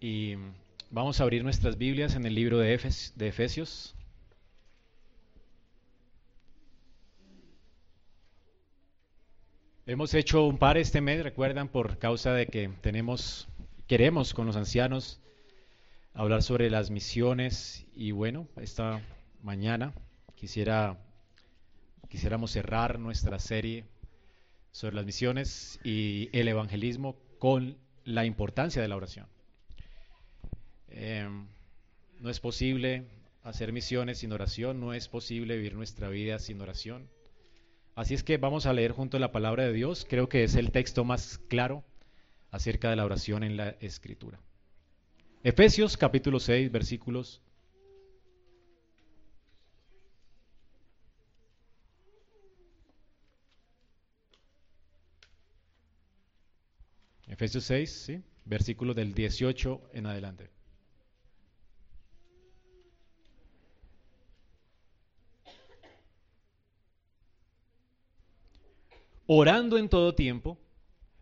y vamos a abrir nuestras Biblias en el libro de, de Efesios. Hemos hecho un par este mes, recuerdan, por causa de que tenemos, queremos con los ancianos hablar sobre las misiones y bueno, esta mañana quisiera quisiéramos cerrar nuestra serie sobre las misiones y el evangelismo con la importancia de la oración. Em, no es posible hacer misiones sin oración, no es posible vivir nuestra vida sin oración. Así es que vamos a leer junto la palabra de Dios, creo que es el texto más claro acerca de la oración en la escritura. Efesios capítulo 6 versículos Efesios 6, ¿sí? versículo del 18 en adelante. Orando en todo tiempo,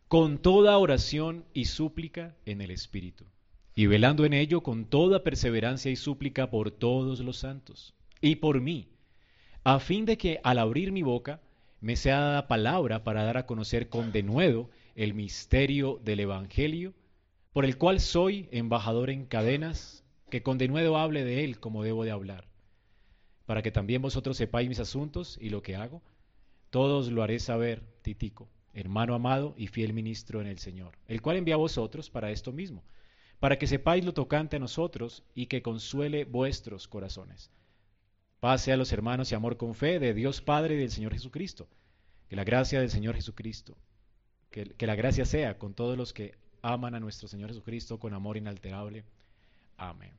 con toda oración y súplica en el Espíritu, y velando en ello con toda perseverancia y súplica por todos los santos, y por mí, a fin de que al abrir mi boca me sea dada palabra para dar a conocer con denuedo el misterio del Evangelio, por el cual soy embajador en cadenas, que con denuedo hable de él como debo de hablar, para que también vosotros sepáis mis asuntos y lo que hago. Todos lo haré saber, Titico, hermano amado y fiel ministro en el Señor, el cual envía a vosotros para esto mismo, para que sepáis lo tocante a nosotros y que consuele vuestros corazones. Pase a los hermanos y amor con fe de Dios Padre y del Señor Jesucristo. Que la gracia del Señor Jesucristo, que, la gracia sea con todos los que aman a nuestro Señor Jesucristo con amor inalterable. Amén.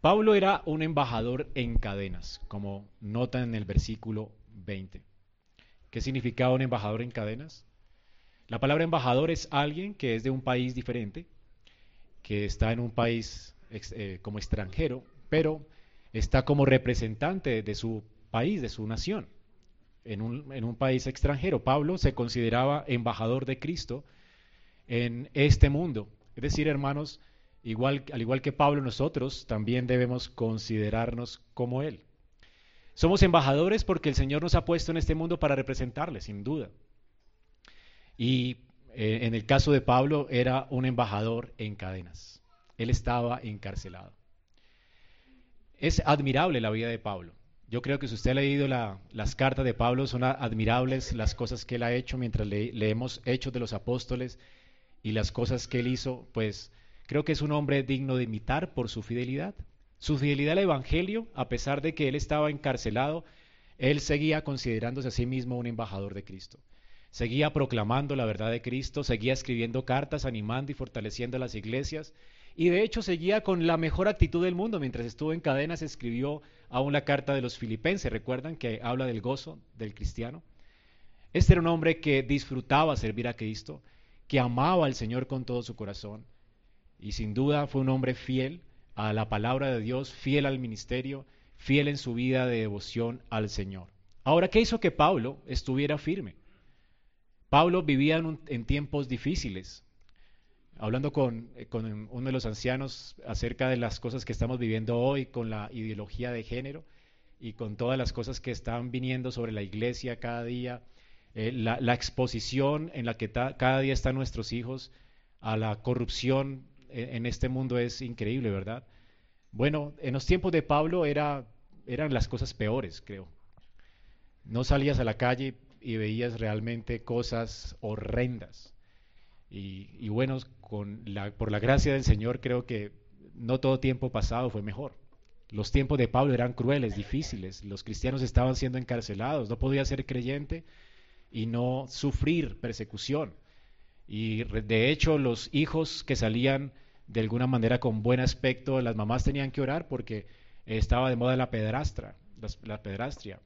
Pablo era un embajador en cadenas, como nota en el versículo 20. ¿Qué significaba un embajador en cadenas? La palabra embajador es alguien que es de un país diferente, que está en un país eh, como extranjero, pero está como representante de su país, de su nación en un, país extranjero. Pablo se consideraba embajador de Cristo en este mundo. Es decir, hermanos, igual, al igual que Pablo, nosotros también debemos considerarnos como Él. Somos embajadores porque el Señor nos ha puesto en este mundo para representarle, sin duda. Y eh, en el caso de Pablo era un embajador en cadenas. Él estaba encarcelado. Es admirable la vida de Pablo. Yo creo que si usted ha leído las cartas de Pablo, son admirables las cosas que él ha hecho mientras leemos Hechos de los Apóstoles y las cosas que él hizo, pues creo que es un hombre digno de imitar por su fidelidad. Su fidelidad al Evangelio, a pesar de que él estaba encarcelado, él seguía considerándose a sí mismo un embajador de Cristo. Seguía proclamando la verdad de Cristo, seguía escribiendo cartas, animando y fortaleciendo las iglesias, y de hecho seguía con la mejor actitud del mundo. Mientras estuvo en cadenas escribió aún la carta de los filipenses, recuerdan que habla del gozo del cristiano. Este era un hombre que disfrutaba servir a Cristo, que amaba al Señor con todo su corazón y sin duda fue un hombre fiel a la palabra de Dios, fiel al ministerio, fiel en su vida de devoción al Señor. Ahora, ¿qué hizo que Pablo estuviera firme? Pablo vivía en tiempos difíciles, hablando eh, con, uno de los ancianos acerca de las cosas que estamos viviendo hoy con la ideología de género y con todas las cosas que están viniendo sobre la iglesia cada día, eh, la, exposición en la que cada día están nuestros hijos a la corrupción en, este mundo es increíble, ¿verdad? Bueno, en los tiempos de Pablo era, eran las cosas peores, creo. No salías a la calle y veías realmente cosas horrendas y, bueno, con la, por la gracia del Señor creo que no todo tiempo pasado fue mejor. Los tiempos de Pablo eran crueles, difíciles. Los cristianos estaban siendo encarcelados. No podía ser creyente y no sufrir persecución. Y de hecho los hijos que salían de alguna manera con buen aspecto, las mamás tenían que orar porque estaba de moda la pedrastra, la, pedrastria.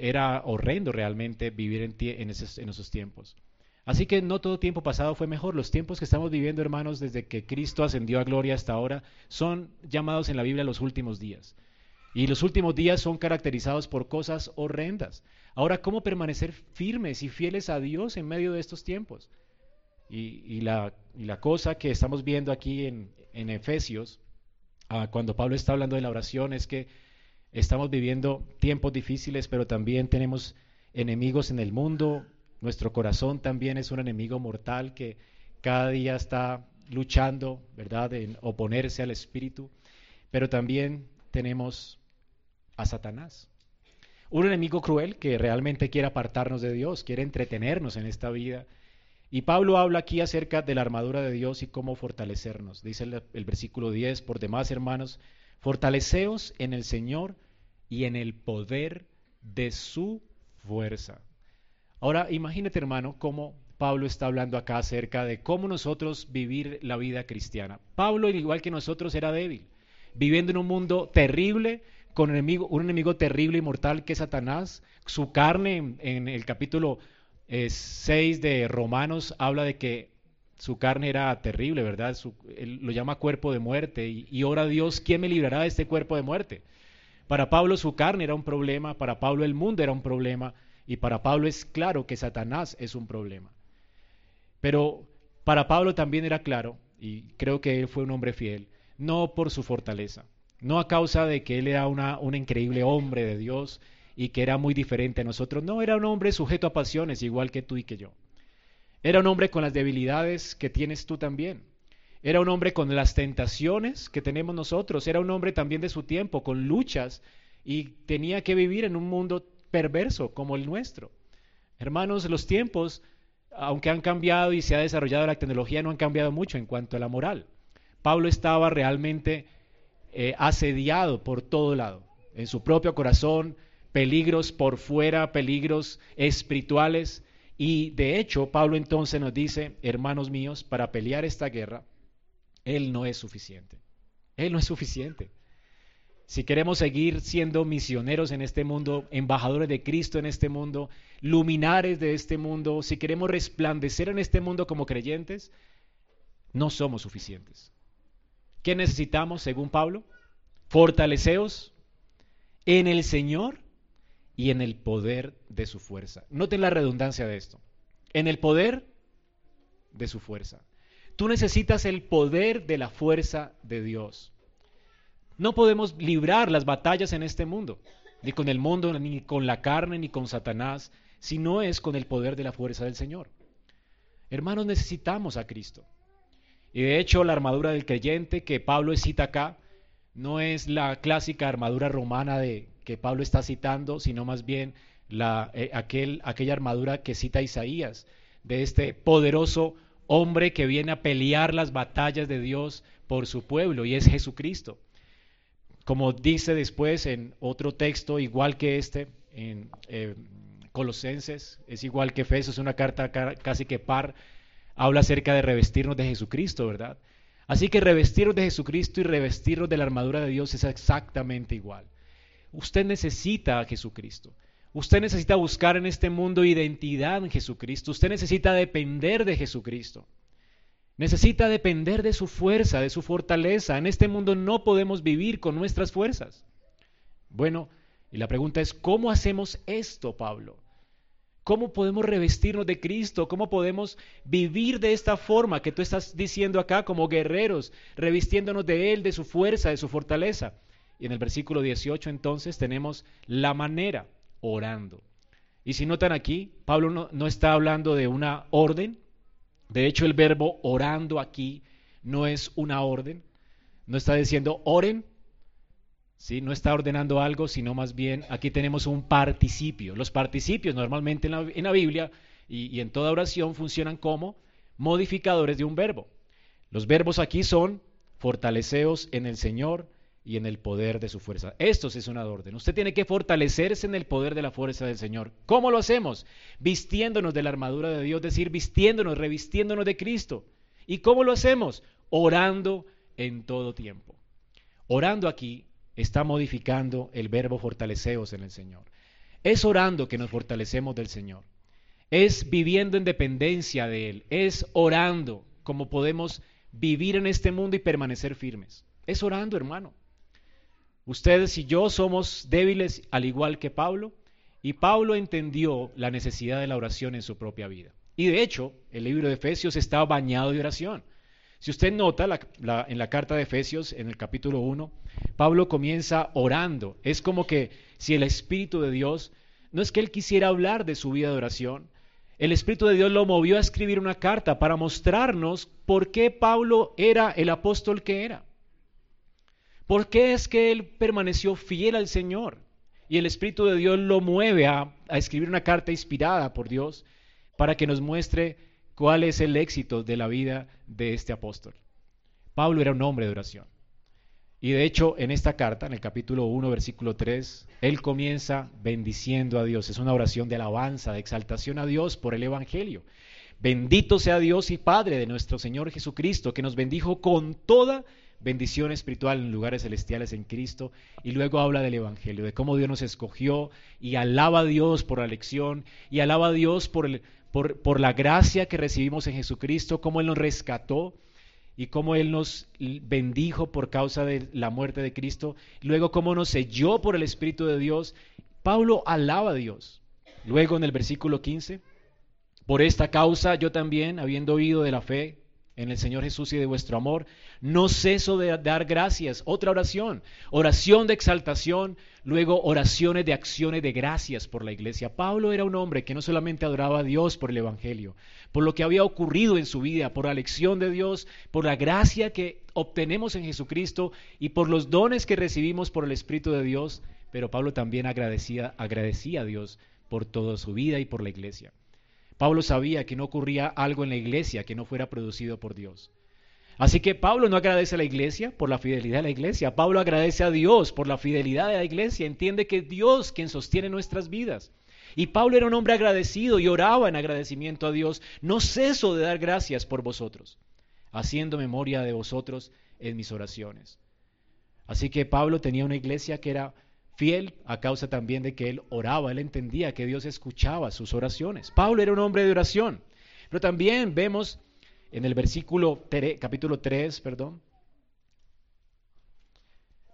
Era horrendo realmente vivir en, en esos tiempos. Así que no todo tiempo pasado fue mejor. Los tiempos que estamos viviendo, hermanos, desde que Cristo ascendió a gloria hasta ahora, son llamados en la Biblia los últimos días. Y los últimos días son caracterizados por cosas horrendas. Ahora, ¿cómo permanecer firmes y fieles a Dios en medio de estos tiempos? Y, la, cosa que estamos viendo aquí en, Efesios, ah, cuando Pablo está hablando de la oración, es que estamos viviendo tiempos difíciles, pero también tenemos enemigos en el mundo. Nuestro corazón también es un enemigo mortal que cada día está luchando, ¿verdad?, en oponerse al Espíritu. Pero también tenemos a Satanás. Un enemigo cruel que realmente quiere apartarnos de Dios, quiere entretenernos en esta vida y Pablo habla aquí acerca de la armadura de Dios y cómo fortalecernos. Dice el, versículo 10, por demás hermanos, fortaleceos en el Señor y en el poder de su fuerza. Ahora, imagínate hermano cómo Pablo está hablando acá acerca de cómo nosotros vivir la vida cristiana. Pablo, igual que nosotros, era débil, viviendo en un mundo terrible, con un enemigo, terrible y mortal que es Satanás. Su carne, en, en el capítulo 6 de Romanos habla de que su carne era terrible, ¿verdad? él lo llama cuerpo de muerte y, ora a Dios, ¿quién me librará de este cuerpo de muerte? Para Pablo su carne era un problema, para Pablo el mundo era un problema y para Pablo es claro que Satanás es un problema. Pero para Pablo también era claro, y creo que él fue un hombre fiel, no por su fortaleza, no a causa de que él era un increíble hombre de Dios, y que era muy diferente a nosotros. No, era un hombre sujeto a pasiones, igual que tú y que yo. Era un hombre con las debilidades que tienes tú también. Era un hombre con las tentaciones que tenemos nosotros. Era un hombre también de su tiempo, con luchas, y tenía que vivir en un mundo perverso como el nuestro. Hermanos, los tiempos, aunque han cambiado y se ha desarrollado la tecnología, no han cambiado mucho en cuanto a la moral. Pablo estaba realmente eh, asediado por todo lado, en su propio corazón, peligros por fuera, peligros espirituales. Y de hecho, Pablo entonces nos dice, hermanos míos, para pelear esta guerra, Él no es suficiente. Él no es suficiente. Si queremos seguir siendo misioneros en este mundo, embajadores de Cristo en este mundo, luminares de este mundo, si queremos resplandecer en este mundo como creyentes, no somos suficientes. ¿Qué necesitamos, según Pablo? Fortaleceos en el Señor y en el poder de su fuerza. Noten la redundancia de esto. En el poder de su fuerza. Tú necesitas el poder de la fuerza de Dios. No podemos librar las batallas en este mundo, ni con el mundo, ni con la carne, ni con Satanás, si no es con el poder de la fuerza del Señor. Hermanos, necesitamos a Cristo. Y de hecho, la armadura del creyente que Pablo cita acá no es la clásica armadura romana de que Pablo está citando, sino más bien la, eh, aquel, aquella armadura que cita Isaías, de este poderoso hombre que viene a pelear las batallas de Dios por su pueblo, y es Jesucristo. Como dice después en otro texto, igual que este, en eh, Colosenses, es igual que Efesios, una carta casi que par, habla acerca de revestirnos de Jesucristo, ¿verdad? Así que revestirnos de Jesucristo y revestirnos de la armadura de Dios es exactamente igual. Usted necesita a Jesucristo. Usted necesita buscar en este mundo identidad en Jesucristo. Usted necesita depender de Jesucristo. Necesita depender de su fuerza, de su fortaleza. En este mundo no podemos vivir con nuestras fuerzas. Bueno, y la pregunta es, ¿cómo hacemos esto, Pablo? ¿Cómo podemos revestirnos de Cristo? ¿Cómo podemos vivir de esta forma que tú estás diciendo acá como guerreros, revistiéndonos de Él, de su fuerza, de su fortaleza? Y en el versículo 18 entonces tenemos la manera, orando. Y si notan aquí, Pablo no, está hablando de una orden. De hecho, el verbo orando aquí no es una orden. No está diciendo oren. ¿sí? No está ordenando algo, sino más bien aquí tenemos un participio. Los participios normalmente en la, Biblia y, y en toda oración funcionan como modificadores de un verbo. Los verbos aquí son fortaleceos en el Señor, y en el poder de su fuerza. Esto es una orden. Usted tiene que fortalecerse en el poder de la fuerza del Señor. ¿Cómo lo hacemos? Vistiéndonos de la armadura de Dios, decir, vistiéndonos, revistiéndonos de Cristo. ¿Y cómo lo hacemos? Orando en todo tiempo. Orando aquí está modificando el verbo fortaleceos en el Señor. Es orando que nos fortalecemos del Señor. Es viviendo en dependencia de Él. Es orando como podemos vivir en este mundo y permanecer firmes. Es orando, hermano. Ustedes y yo somos débiles al igual que Pablo, y Pablo entendió la necesidad de la oración en su propia vida. Y de hecho, el libro de Efesios está bañado de oración. Si usted nota en la carta de Efesios, en el capítulo 1, Pablo comienza orando. Es como que si el Espíritu de Dios, no es que él quisiera hablar de su vida de oración, el Espíritu de Dios lo movió a escribir una carta para mostrarnos por qué Pablo era el apóstol que era. ¿Por qué es que él permaneció fiel al Señor? Y el Espíritu de Dios lo mueve a, escribir una carta inspirada por Dios para que nos muestre cuál es el éxito de la vida de este apóstol. Pablo era un hombre de oración. Y de hecho, en esta carta, en el capítulo 1, versículo 3, él comienza bendiciendo a Dios. Es una oración de alabanza, de exaltación a Dios por el Evangelio. Bendito sea Dios y Padre de nuestro Señor Jesucristo, que nos bendijo con toda bendición espiritual en lugares celestiales en Cristo. Y luego habla del Evangelio, de cómo Dios nos escogió y alaba a Dios por la elección y alaba a Dios por, el, por, por la gracia que recibimos en Jesucristo, cómo Él nos rescató y cómo Él nos bendijo por causa de la muerte de Cristo, luego cómo nos selló por el Espíritu de Dios. Pablo alaba a Dios. Luego en el versículo 15, por esta causa yo también, habiendo oído de la fe en el Señor Jesús y de vuestro amor, no ceso de dar gracias. Otra oración, oración de exaltación, luego oraciones de acciones de gracias por la iglesia. Pablo era un hombre que no solamente adoraba a Dios por el Evangelio, por lo que había ocurrido en su vida, por la lección de Dios, por la gracia que obtenemos en Jesucristo y por los dones que recibimos por el Espíritu de Dios, pero Pablo también agradecía, agradecía a Dios por toda su vida y por la iglesia. Pablo sabía que no ocurría algo en la iglesia que no fuera producido por Dios. Así que Pablo no agradece a la iglesia por la fidelidad de la iglesia, Pablo agradece a Dios por la fidelidad de la iglesia, entiende que es Dios quien sostiene nuestras vidas. Y Pablo era un hombre agradecido y oraba en agradecimiento a Dios, no ceso de dar gracias por vosotros, haciendo memoria de vosotros en mis oraciones. Así que Pablo tenía una iglesia que era fiel a causa también de que él oraba, él entendía que Dios escuchaba sus oraciones. Pablo era un hombre de oración, pero también vemos en el versículo capítulo 3, perdón,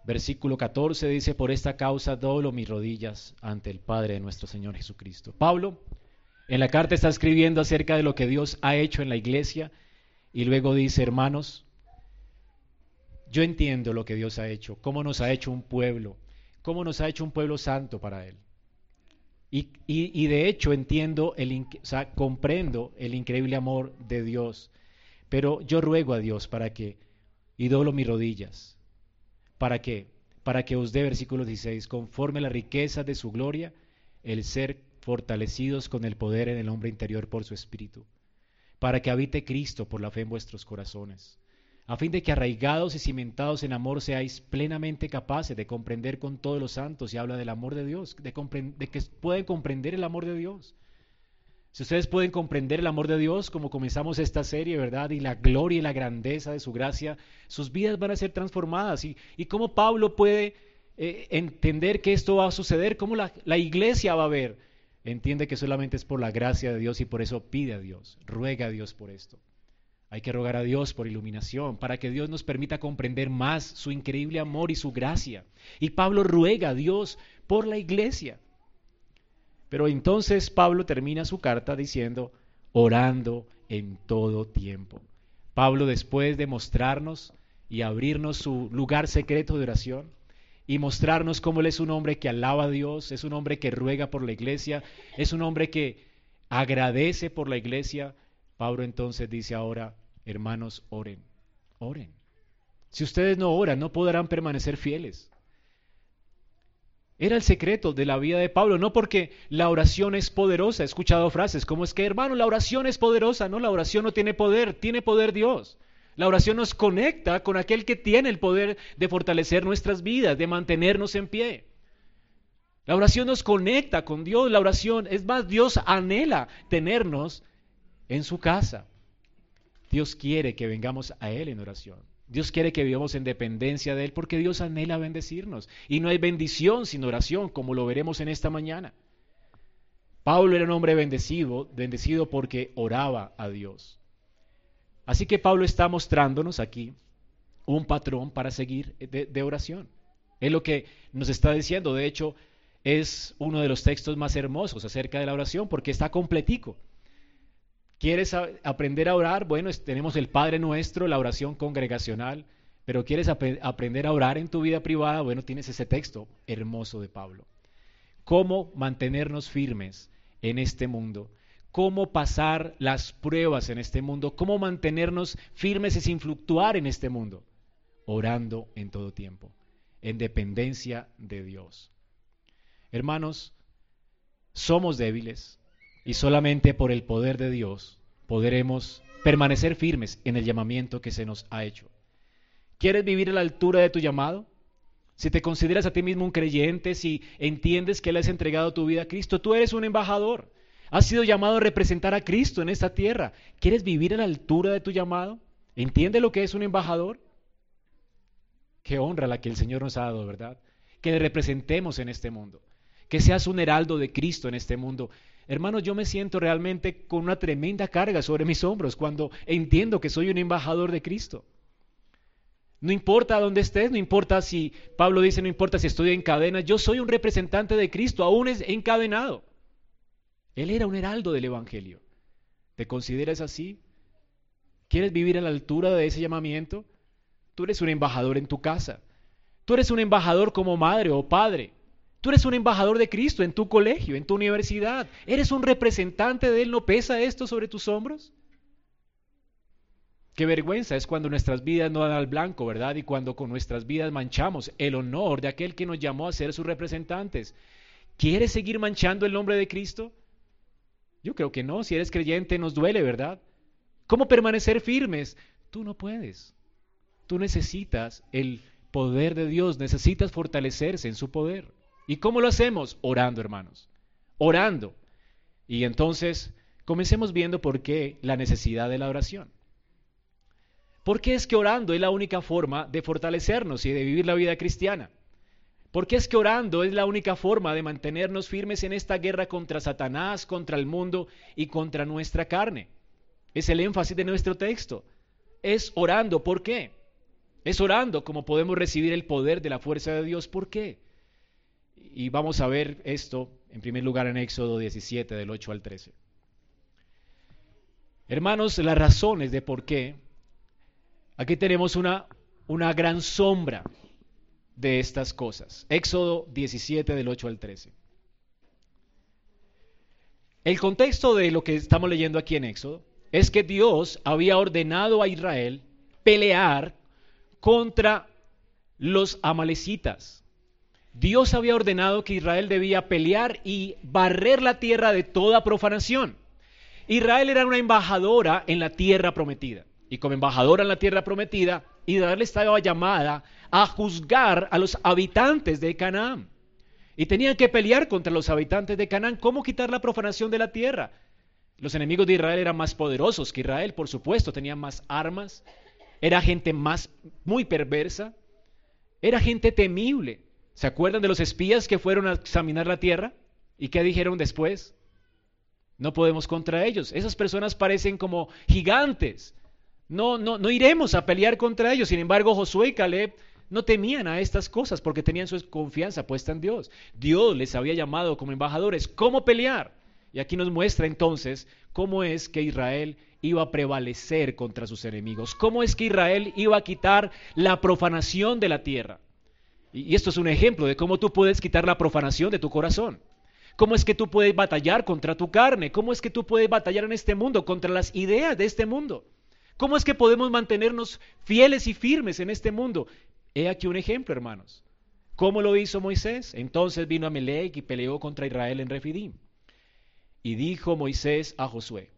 versículo 14 dice, por esta causa doblo mis rodillas ante el Padre de nuestro Señor Jesucristo. Pablo en la carta está escribiendo acerca de lo que Dios ha hecho en la iglesia y luego dice, hermanos, yo entiendo lo que Dios ha hecho, cómo nos ha hecho un pueblo, cómo nos ha hecho un pueblo santo para Él. Y, de hecho entiendo, el, o sea, comprendo el increíble amor de Dios, pero yo ruego a Dios para que, y doblo mis rodillas, para que, para que os dé, versículo 16, conforme a la riqueza de su gloria, el ser fortalecidos con el poder en el hombre interior por su espíritu, para que habite Cristo por la fe en vuestros corazones a fin de que arraigados y cimentados en amor seáis plenamente capaces de comprender con todos los santos, y habla del amor de Dios, de, que pueden comprender el amor de Dios. Si ustedes pueden comprender el amor de Dios, como comenzamos esta serie, ¿verdad? Y la gloria y la grandeza de su gracia, sus vidas van a ser transformadas. ¿Y, y cómo Pablo puede eh, entender que esto va a suceder? ¿Cómo la, la iglesia va a ver? Entiende que solamente es por la gracia de Dios y por eso pide a Dios, ruega a Dios por esto. Hay que rogar a Dios por iluminación, para que Dios nos permita comprender más su increíble amor y su gracia. Y Pablo ruega a Dios por la iglesia. Pero entonces Pablo termina su carta diciendo, orando en todo tiempo. Pablo después de mostrarnos y abrirnos su lugar secreto de oración y mostrarnos cómo él es un hombre que alaba a Dios, es un hombre que ruega por la iglesia, es un hombre que agradece por la iglesia, Pablo entonces dice ahora, hermanos, oren, oren. Si ustedes no oran, no podrán permanecer fieles. Era el secreto de la vida de Pablo, no porque la oración es poderosa. He escuchado frases como es que, hermano, la oración es poderosa. No, la oración no tiene poder, tiene poder Dios. La oración nos conecta con aquel que tiene el poder de fortalecer nuestras vidas, de mantenernos en pie. La oración nos conecta con Dios, la oración, es más, Dios anhela tenernos en su casa. Dios quiere que vengamos a Él en oración. Dios quiere que vivamos en dependencia de Él porque Dios anhela bendecirnos. Y no hay bendición sin oración, como lo veremos en esta mañana. Pablo era un hombre bendecido, bendecido porque oraba a Dios. Así que Pablo está mostrándonos aquí un patrón para seguir de, oración. Es lo que nos está diciendo. De hecho, es uno de los textos más hermosos acerca de la oración porque está completico. ¿Quieres aprender a orar? Bueno, tenemos el Padre Nuestro, la oración congregacional, pero ¿quieres aprender a orar en tu vida privada? Bueno, tienes ese texto hermoso de Pablo. ¿Cómo mantenernos firmes en este mundo? ¿Cómo pasar las pruebas en este mundo? ¿Cómo mantenernos firmes y sin fluctuar en este mundo? Orando en todo tiempo, en dependencia de Dios. Hermanos, somos débiles, y solamente por el poder de Dios podremos permanecer firmes en el llamamiento que se nos ha hecho. ¿Quieres vivir a la altura de tu llamado? Si te consideras a ti mismo un creyente, si entiendes que le has entregado tu vida a Cristo, tú eres un embajador. Has sido llamado a representar a Cristo en esta tierra. ¿Quieres vivir a la altura de tu llamado? ¿Entiende lo que es un embajador? Qué honra la que el Señor nos ha dado, ¿verdad? Que le representemos en este mundo. Que seas un heraldo de Cristo en este mundo. Hermanos, yo me siento realmente con una tremenda carga sobre mis hombros cuando entiendo que soy un embajador de Cristo. No importa dónde estés, no importa si, Pablo dice, no importa si estoy en cadena, yo soy un representante de Cristo, aún encadenado. Él era un heraldo del Evangelio. ¿Te consideras así? ¿Quieres vivir a la altura de ese llamamiento? Tú eres un embajador en tu casa. Tú eres un embajador como madre o padre. Tú eres un embajador de Cristo en tu colegio, en tu universidad. Eres un representante de Él. ¿No pesa esto sobre tus hombros? Qué vergüenza es cuando nuestras vidas no dan al blanco, ¿verdad? Y cuando con nuestras vidas manchamos el honor de aquel que nos llamó a ser sus representantes. ¿Quieres seguir manchando el nombre de Cristo? Yo creo que no. Si eres creyente nos duele, ¿verdad? ¿Cómo permanecer firmes? Tú no puedes. Tú necesitas el poder de Dios, necesitas fortalecerse en su poder. ¿Y cómo lo hacemos? Orando, hermanos. Orando. Y entonces, comencemos viendo por qué la necesidad de la oración. ¿Por qué es que orando es la única forma de fortalecernos y de vivir la vida cristiana? ¿Por qué es que orando es la única forma de mantenernos firmes en esta guerra contra Satanás, contra el mundo y contra nuestra carne? Es el énfasis de nuestro texto. Es orando. ¿Por qué? Es orando como podemos recibir el poder de la fuerza de Dios. ¿Por qué? Y vamos a ver esto en primer lugar en Éxodo 17, del 8 al 13. Hermanos, las razones de por qué, aquí tenemos una, una gran sombra de estas cosas. Éxodo 17, del 8 al 13. El contexto de lo que estamos leyendo aquí en Éxodo es que Dios había ordenado a Israel pelear contra los amalecitas. Dios había ordenado que Israel debía pelear y barrer la tierra de toda profanación. Israel era una embajadora en la tierra prometida. Y como embajadora en la tierra prometida, Israel estaba llamada a juzgar a los habitantes de Canaán. Y tenían que pelear contra los habitantes de Canaán. ¿Cómo quitar la profanación de la tierra? Los enemigos de Israel eran más poderosos que Israel, por supuesto, tenían más armas. Era gente más muy perversa. Era gente temible. ¿Se acuerdan de los espías que fueron a examinar la tierra? ¿Y qué dijeron después? No podemos contra ellos. Esas personas parecen como gigantes. No, no, no iremos a pelear contra ellos. Sin embargo, Josué y Caleb no temían a estas cosas porque tenían su confianza puesta en Dios. Dios les había llamado como embajadores. ¿Cómo pelear? Y aquí nos muestra entonces cómo es que Israel iba a prevalecer contra sus enemigos. Cómo es que Israel iba a quitar la profanación de la tierra. Y esto es un ejemplo de cómo tú puedes quitar la profanación de tu corazón. ¿Cómo es que tú puedes batallar contra tu carne? ¿Cómo es que tú puedes batallar en este mundo contra las ideas de este mundo? ¿Cómo es que podemos mantenernos fieles y firmes en este mundo? He aquí un ejemplo, hermanos. ¿Cómo lo hizo Moisés? Entonces vino Amalek y peleó contra Israel en Refidim. Y dijo Moisés a Josué,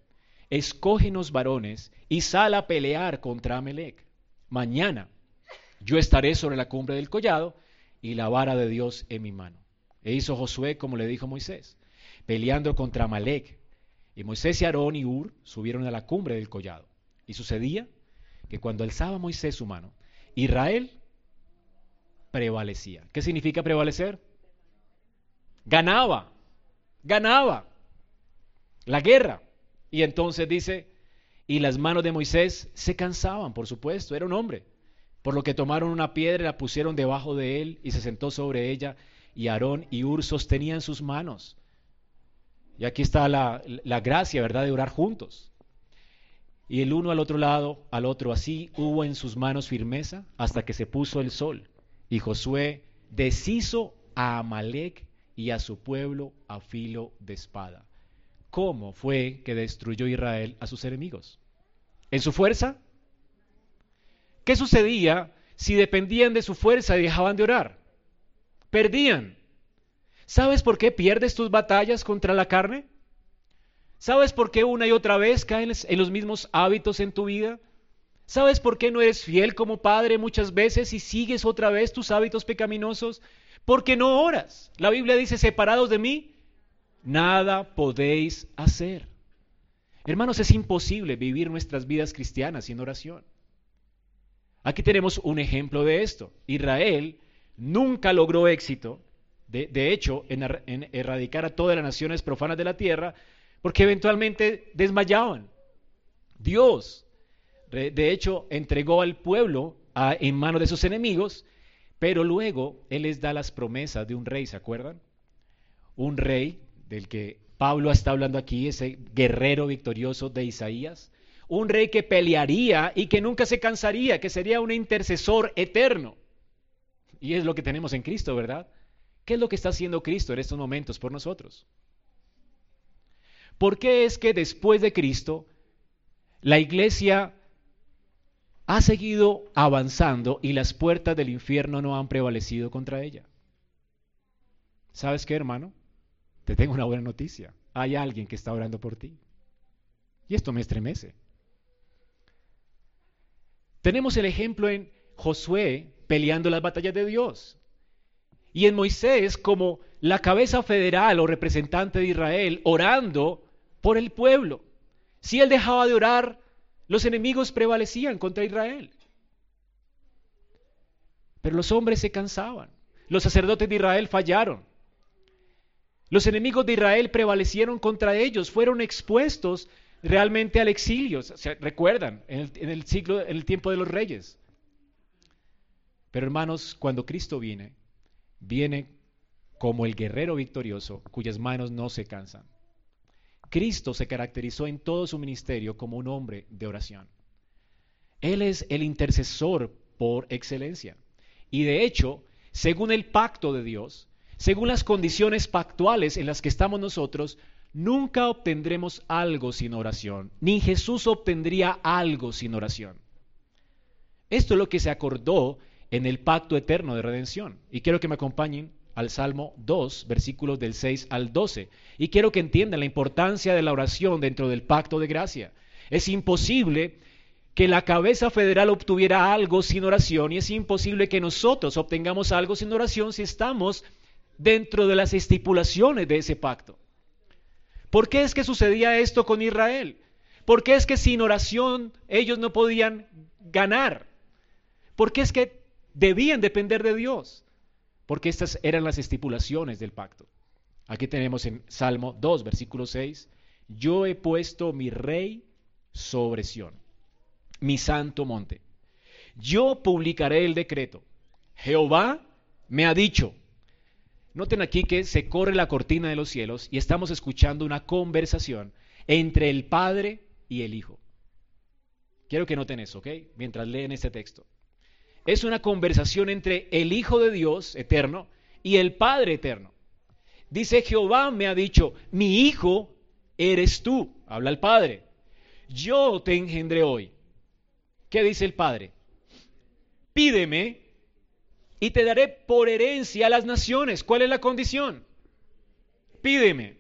escógenos varones y sal a pelear contra Amalek. Mañana yo estaré sobre la cumbre del collado y la vara de Dios en mi mano. E hizo Josué como le dijo Moisés, peleando contra Amalek. Y Moisés y Aarón y Ur subieron a la cumbre del collado. Y sucedía que cuando alzaba Moisés su mano, Israel prevalecía. ¿Qué significa prevalecer? Ganaba, ganaba la guerra. Y entonces dice, y las manos de Moisés se cansaban, por supuesto, era un hombre. Por lo que tomaron una piedra la pusieron debajo de él y se sentó sobre ella y Aarón y Ur sostenían sus manos. Y aquí está la, la gracia, ¿verdad?, de orar juntos. y el uno al otro lado, al otro. Así hubo en sus manos firmeza hasta que se puso el sol. Y Josué deshizo a Amalek y a su pueblo a filo de espada. ¿Cómo fue que destruyó Israel a sus enemigos? ¿En su fuerza? ¿Qué sucedía si dependían de su fuerza y dejaban de orar? Perdían. ¿Sabes por qué pierdes tus batallas contra la carne? ¿Sabes por qué una y otra vez caes en los mismos hábitos en tu vida? ¿Sabes por qué no eres fiel como padre muchas veces y sigues otra vez tus hábitos pecaminosos? Porque no oras. La Biblia dice, separados de mí, nada podéis hacer. Hermanos, es imposible vivir nuestras vidas cristianas sin oración. Aquí tenemos un ejemplo de esto. Israel nunca logró éxito, de, hecho, en, en erradicar a todas las naciones profanas de la tierra, porque eventualmente desmayaban. Dios, de hecho, entregó al pueblo en manos de sus enemigos, pero luego Él les da las promesas de un rey, ¿se acuerdan? Un rey del que Pablo está hablando aquí, ese guerrero victorioso de Isaías, un rey que pelearía y que nunca se cansaría, que sería un intercesor eterno. Y es lo que tenemos en Cristo, ¿verdad? ¿Qué es lo que está haciendo Cristo en estos momentos por nosotros? ¿Por qué es que después de Cristo la iglesia ha seguido avanzando y las puertas del infierno no han prevalecido contra ella? ¿Sabes qué, hermano? Te tengo una buena noticia. Hay alguien que está orando por ti. Y esto me estremece. Tenemos el ejemplo en Josué peleando las batallas de Dios. Y en Moisés como la cabeza federal o representante de Israel orando por el pueblo. Si él dejaba de orar, los enemigos prevalecían contra Israel. Pero los hombres se cansaban. Los sacerdotes de Israel fallaron. Los enemigos de Israel prevalecieron contra ellos, fueron expuestos realmente al exilio. ¿Se recuerdan? En el, en el siglo, en el tiempo de los reyes. Pero hermanos, cuando Cristo viene, viene como el guerrero victorioso cuyas manos no se cansan. Cristo se caracterizó en todo su ministerio como un hombre de oración. Él es el intercesor por excelencia. Y de hecho, según el pacto de Dios, según las condiciones pactuales en las que estamos nosotros, nunca obtendremos algo sin oración, ni Jesús obtendría algo sin oración. Esto es lo que se acordó en el pacto eterno de redención. Y quiero que me acompañen al Salmo 2, versículos del 6 al 12. Y quiero que entiendan la importancia de la oración dentro del pacto de gracia. Es imposible que la cabeza federal obtuviera algo sin oración y es imposible que nosotros obtengamos algo sin oración si estamos dentro de las estipulaciones de ese pacto. ¿Por qué es que sucedía esto con Israel? ¿Por qué es que sin oración ellos no podían ganar? ¿Por qué es que debían depender de Dios? porque estas eran las estipulaciones del pacto. Aquí tenemos en Salmo 2, versículo 6, yo he puesto mi rey sobre Sión, mi santo monte. Yo publicaré el decreto. Jehová me ha dicho. Noten aquí que se corre la cortina de los cielos y estamos escuchando una conversación entre el Padre y el Hijo. Quiero que noten eso, ¿ok? Mientras leen este texto es una conversación entre el Hijo de Dios eterno y el Padre eterno. Dice Jehová me ha dicho, mi Hijo eres tú, habla el Padre. Yo te engendré hoy. ¿Qué dice el Padre? Pídeme y te daré por herencia a las naciones. ¿Cuál es la condición? Pídeme.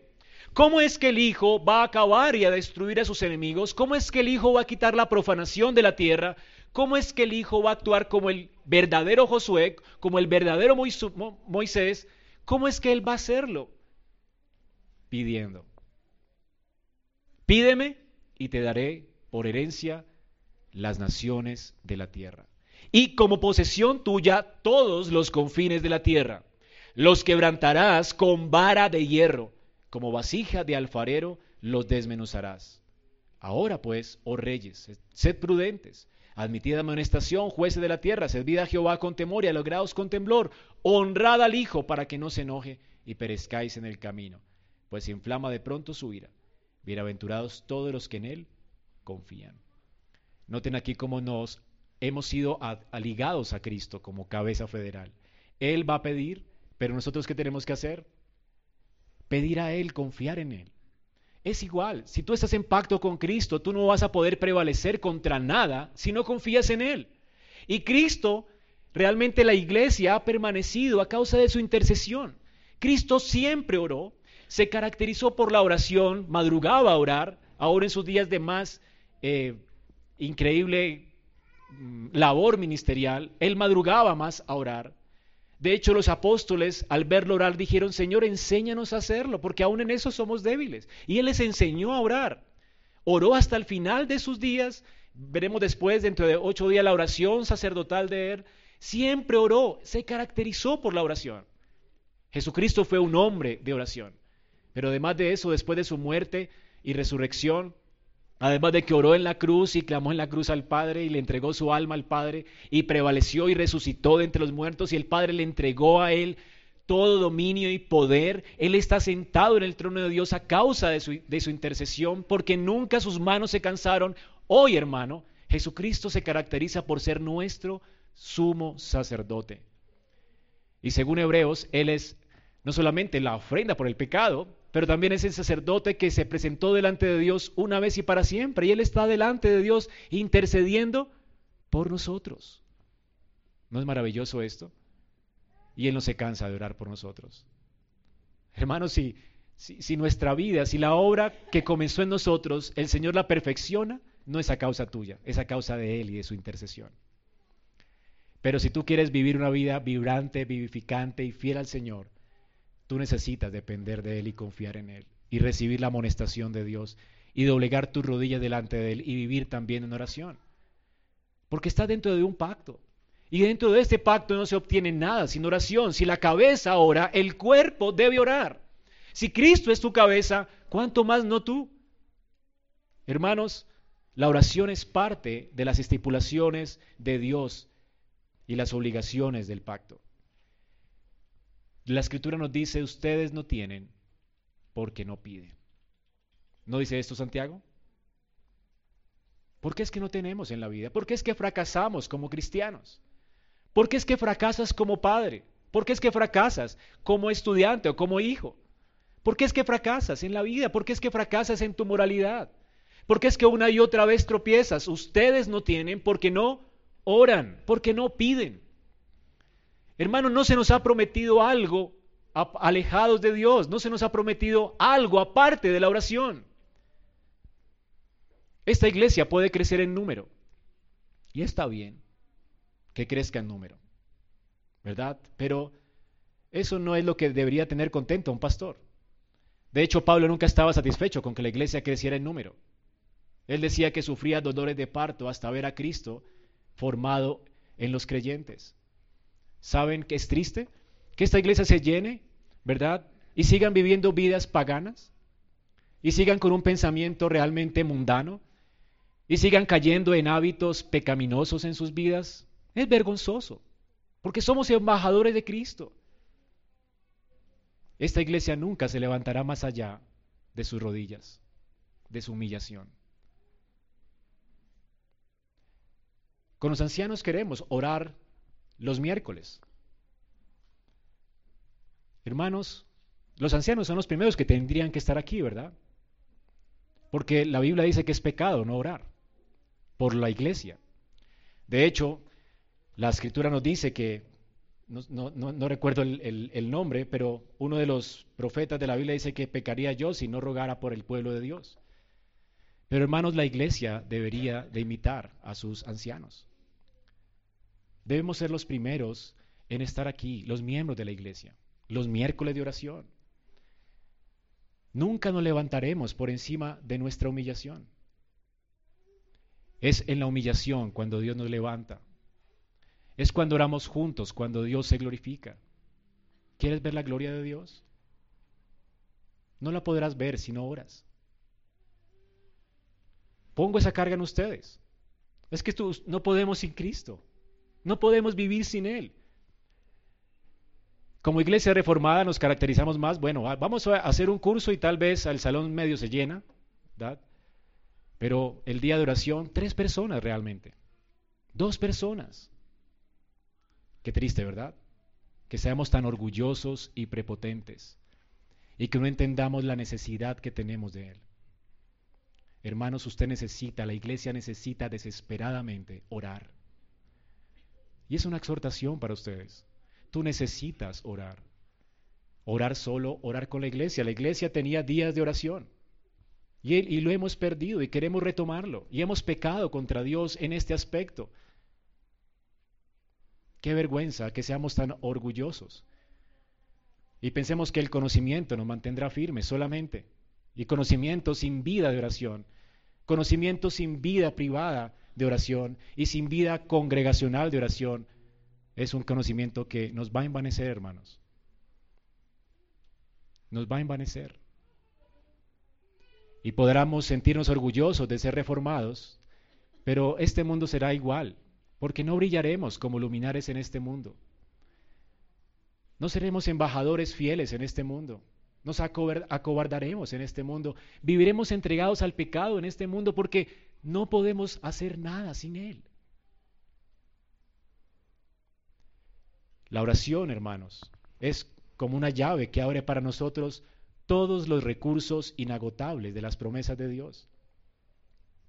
¿Cómo es que el Hijo va a acabar y a destruir a sus enemigos? ¿Cómo es que el Hijo va a quitar la profanación de la tierra? ¿Cómo es que el Hijo va a actuar como el verdadero Josué, como el verdadero Moisés? ¿Cómo es que Él va a hacerlo? Pidiendo. Pídeme y te daré por herencia las naciones de la tierra. Y como posesión tuya todos los confines de la tierra. Los quebrantarás con vara de hierro, como vasija de alfarero los desmenuzarás. Ahora pues, oh reyes, sed prudentes Admitid amonestación, jueces de la tierra, servid a Jehová con temor y alograos con temblor, honrad al Hijo para que no se enoje y perezcáis en el camino, pues inflama de pronto su ira. Bienaventurados todos los que en él confían. Noten aquí cómo nos hemos sido aligados a Cristo como cabeza federal. Él va a pedir, pero nosotros ¿qué tenemos que hacer? Pedir a Él, confiar en Él. Es igual, si tú estás en pacto con Cristo, tú no vas a poder prevalecer contra nada si no confías en Él. Y Cristo, realmente la iglesia ha permanecido a causa de su intercesión. Cristo siempre oró, se caracterizó por la oración, madrugaba a orar, ahora en sus días de más eh, increíble labor ministerial, él madrugaba más a orar. De hecho, los apóstoles al verlo orar dijeron, Señor, enséñanos a hacerlo, porque aún en eso somos débiles. Y Él les enseñó a orar. Oró hasta el final de sus días. Veremos después, dentro de ocho días, la oración sacerdotal de Él. Siempre oró, se caracterizó por la oración. Jesucristo fue un hombre de oración. Pero además de eso, después de su muerte y resurrección, Además de que oró en la cruz y clamó en la cruz al Padre y le entregó su alma al Padre y prevaleció y resucitó de entre los muertos y el Padre le entregó a él todo dominio y poder. Él está sentado en el trono de Dios a causa de su, de su intercesión porque nunca sus manos se cansaron. Hoy, hermano, Jesucristo se caracteriza por ser nuestro sumo sacerdote. Y según Hebreos, Él es no solamente la ofrenda por el pecado, pero también es el sacerdote que se presentó delante de Dios una vez y para siempre. Y Él está delante de Dios intercediendo por nosotros. ¿No es maravilloso esto? Y Él no se cansa de orar por nosotros. Hermanos, si, si, nuestra vida, si la obra que comenzó en nosotros, el Señor la perfecciona, no es a causa tuya, es a causa de Él y de su intercesión. Pero si tú quieres vivir una vida vibrante, vivificante y fiel al Señor, Tú necesitas depender de Él y confiar en Él y recibir la amonestación de Dios y doblegar tus rodillas delante de Él y vivir también en oración. Porque está dentro de un pacto. Y dentro de este pacto no se obtiene nada sin oración. Si la cabeza ora, el cuerpo debe orar. Si Cristo es tu cabeza, ¿cuánto más no tú? Hermanos, la oración es parte de las estipulaciones de Dios y las obligaciones del pacto. La escritura nos dice, ustedes no tienen porque no piden. ¿No dice esto Santiago? ¿Por qué es que no tenemos en la vida? ¿Por qué es que fracasamos como cristianos? ¿Por qué es que fracasas como padre? ¿Por qué es que fracasas como estudiante o como hijo? ¿Por qué es que fracasas en la vida? ¿Por qué es que fracasas en tu moralidad? ¿Por qué es que una y otra vez tropiezas? Ustedes no tienen porque no oran, porque no piden. Hermano, no se nos ha prometido algo alejados de Dios, no se nos ha prometido algo aparte de la oración. Esta iglesia puede crecer en número y está bien que crezca en número, ¿verdad? Pero eso no es lo que debería tener contento un pastor. De hecho, Pablo nunca estaba satisfecho con que la iglesia creciera en número. Él decía que sufría dolores de parto hasta ver a Cristo formado en los creyentes. ¿Saben que es triste? Que esta iglesia se llene, ¿verdad? Y sigan viviendo vidas paganas. Y sigan con un pensamiento realmente mundano. Y sigan cayendo en hábitos pecaminosos en sus vidas. Es vergonzoso. Porque somos embajadores de Cristo. Esta iglesia nunca se levantará más allá de sus rodillas, de su humillación. Con los ancianos queremos orar los miércoles. Hermanos, los ancianos son los primeros que tendrían que estar aquí, ¿verdad? Porque la Biblia dice que es pecado no orar por la iglesia. De hecho, la escritura nos dice que, no, recuerdo el, el, nombre, pero uno de los profetas de la Biblia dice que pecaría yo si no rogara por el pueblo de Dios. Pero hermanos, la iglesia debería de imitar a sus ancianos. Debemos ser los primeros en estar aquí, los miembros de la iglesia, los miércoles de oración. Nunca nos levantaremos por encima de nuestra humillación. Es en la humillación cuando Dios nos levanta. Es cuando oramos juntos, cuando Dios se glorifica. ¿Quieres ver la gloria de Dios? No la podrás ver si no oras. Pongo esa carga en ustedes. Es que tú, no podemos sin Cristo. No podemos vivir sin Él. Como iglesia reformada nos caracterizamos más, bueno, vamos a hacer un curso y tal vez el salón medio se llena, ¿verdad? Pero el día de oración, tres personas realmente. Dos personas. Qué triste, ¿verdad? Que seamos tan orgullosos y prepotentes y que no entendamos la necesidad que tenemos de Él. Hermanos, usted necesita, la iglesia necesita desesperadamente orar. Y es una exhortación para ustedes. Tú necesitas orar. Orar solo, orar con la iglesia. La iglesia tenía días de oración. Y, y, lo hemos perdido y queremos retomarlo. Y hemos pecado contra Dios en este aspecto. Qué vergüenza que seamos tan orgullosos. Y pensemos que el conocimiento nos mantendrá firmes solamente. Y conocimiento sin vida de oración. Conocimiento sin vida privada de oración y sin vida congregacional de oración es un conocimiento que nos va a envanecer, hermanos. Nos va a envanecer. Y podremos sentirnos orgullosos de ser reformados, pero este mundo será igual, porque no brillaremos como luminares en este mundo. No seremos embajadores fieles en este mundo. Nos acobardaremos en este mundo. Viviremos entregados al pecado en este mundo porque no podemos hacer nada sin Él. La oración, hermanos, es como una llave que abre para nosotros todos los recursos inagotables de las promesas de Dios.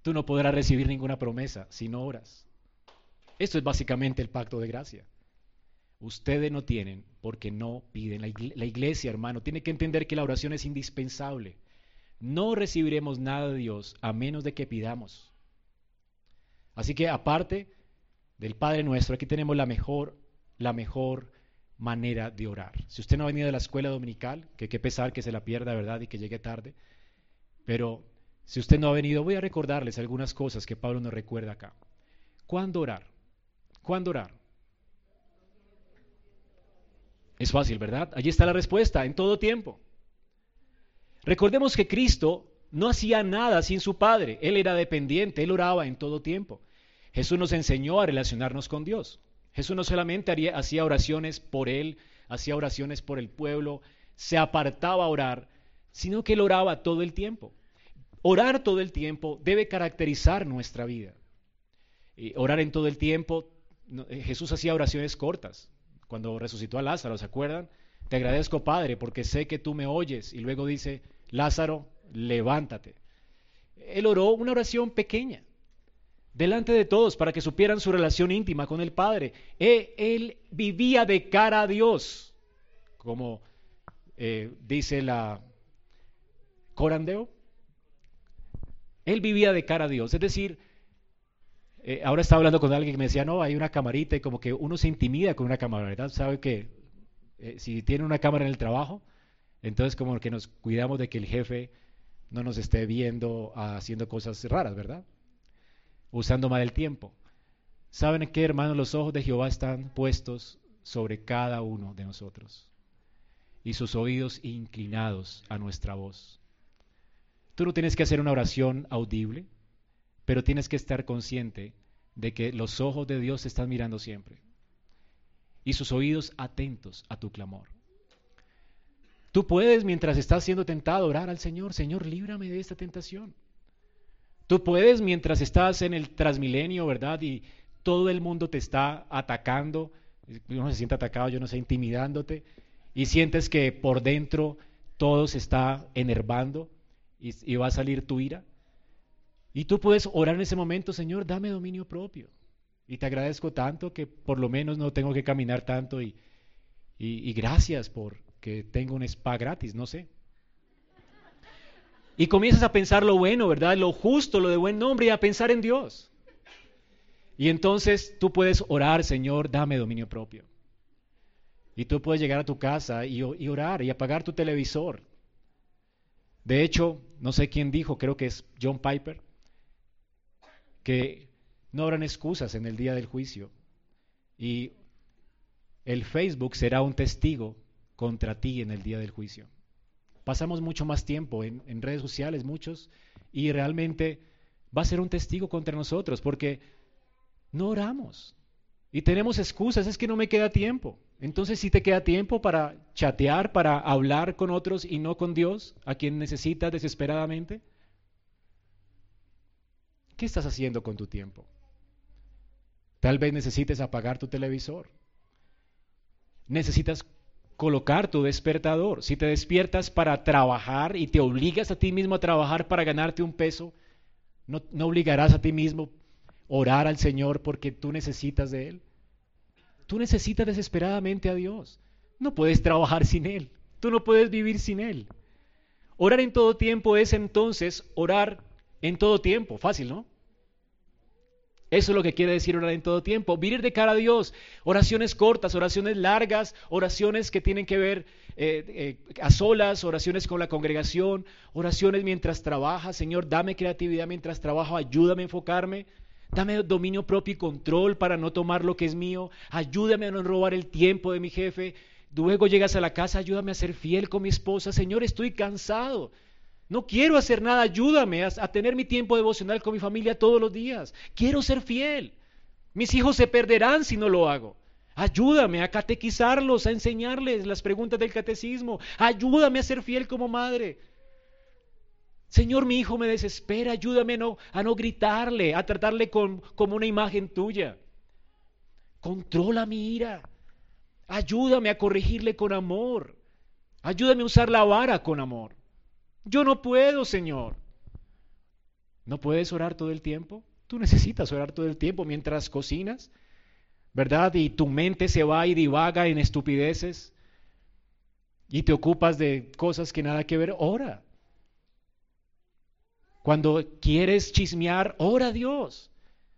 Tú no podrás recibir ninguna promesa si no oras. Esto es básicamente el pacto de gracia. Ustedes no tienen porque no piden. La iglesia, hermano, tiene que entender que la oración es indispensable. No recibiremos nada de Dios a menos de que pidamos. Así que aparte del Padre nuestro, aquí tenemos la mejor, la mejor manera de orar. Si usted no ha venido de la escuela dominical, que qué pesar que se la pierda, ¿verdad? Y que llegue tarde. Pero si usted no ha venido, voy a recordarles algunas cosas que Pablo nos recuerda acá. ¿Cuándo orar? ¿Cuándo orar? Es fácil, ¿verdad? Allí está la respuesta, en todo tiempo. Recordemos que Cristo no hacía nada sin su Padre, Él era dependiente, Él oraba en todo tiempo. Jesús nos enseñó a relacionarnos con Dios. Jesús no solamente hacía oraciones por Él, hacía oraciones por el pueblo, se apartaba a orar, sino que Él oraba todo el tiempo. Orar todo el tiempo debe caracterizar nuestra vida. Y orar en todo el tiempo, eh, Jesús hacía oraciones cortas, cuando resucitó a Lázaro, ¿se acuerdan? Te agradezco, Padre, porque sé que tú me oyes. Y luego dice, Lázaro, levántate. Él oró una oración pequeña, delante de todos, para que supieran su relación íntima con el Padre. E, él, vivía de cara a Dios, como eh, dice la Corandeo. Él vivía de cara a Dios, es decir, eh, ahora estaba hablando con alguien que me decía, no, hay una camarita y como que uno se intimida con una cámara, ¿verdad? Sabe que eh, si tiene una cámara en el trabajo, entonces como que nos cuidamos de que el jefe no nos esté viendo haciendo cosas raras, ¿verdad? Usando mal el tiempo. ¿Saben qué, hermanos? Los ojos de Jehová están puestos sobre cada uno de nosotros y sus oídos inclinados a nuestra voz. Tú no tienes que hacer una oración audible, pero tienes que estar consciente de que los ojos de Dios están mirando siempre y sus oídos atentos a tu clamor. Tú puedes, mientras estás siendo tentado, orar al Señor, Señor, líbrame de esta tentación. Tú puedes, mientras estás en el transmilenio, ¿verdad? Y todo el mundo te está atacando, uno se siente atacado, yo no sé, intimidándote, y sientes que por dentro todo se está enervando y va a salir tu ira. Y tú puedes orar en ese momento, Señor, dame dominio propio. Y te agradezco tanto que por lo menos no tengo que caminar tanto y, gracias por que tengo un spa gratis, no sé. Y comienzas a pensar lo bueno, ¿verdad? Lo justo, lo de buen nombre y a pensar en Dios. Y entonces tú puedes orar, Señor, dame dominio propio. Y tú puedes llegar a tu casa y orar y apagar tu televisor. De hecho, no sé quién dijo, creo que es John Piper, que no habrán excusas en el día del juicio. Y el Facebook será un testigo contra ti en el día del juicio. Pasamos mucho más tiempo en, redes sociales, muchos, y realmente va a ser un testigo contra nosotros porque no oramos. Y tenemos excusas, es que no me queda tiempo. Entonces, si te queda tiempo para chatear, para hablar con otros y no con Dios, a quien necesitas desesperadamente, ¿Qué estás haciendo con tu tiempo? Tal vez necesites apagar tu televisor. Necesitas colocar tu despertador. Si te despiertas para trabajar y te obligas a ti mismo a trabajar para ganarte un peso, no, no obligarás a ti mismo orar al Señor porque tú necesitas de Él. Tú necesitas desesperadamente a Dios. No puedes trabajar sin Él. Tú no puedes vivir sin Él. Orar en todo tiempo es entonces orar en todo tiempo. Fácil, ¿no? Eso es lo que quiere decir orar en todo tiempo. Vivir de cara a Dios. Oraciones cortas, oraciones largas, oraciones que tienen que ver eh, eh, a solas, oraciones con la congregación, oraciones mientras trabajas. Señor, dame creatividad mientras trabajo, ayúdame a enfocarme. Dame dominio propio y control para no tomar lo que es mío. Ayúdame a no robar el tiempo de mi jefe. Luego llegas a la casa, ayúdame a ser fiel con mi esposa. Señor, estoy cansado. No quiero hacer nada, ayúdame a, tener mi tiempo devocional con mi familia todos los días. Quiero ser fiel. Mis hijos se perderán si no lo hago. Ayúdame a catequizarlos, a enseñarles las preguntas del catecismo. Ayúdame a ser fiel como madre. Señor, mi hijo me desespera, ayúdame a no, a no gritarle, a tratarle como una imagen tuya. Controla mi ira. Ayúdame a corregirle con amor. Ayúdame a usar la vara con amor. Yo no puedo, Señor. ¿No puedes orar todo el tiempo? Tú necesitas orar todo el tiempo mientras cocinas, ¿verdad? Y tu mente se va y divaga en estupideces y te ocupas de cosas que nada que ver. Ora. Cuando quieres chismear, ora a Dios.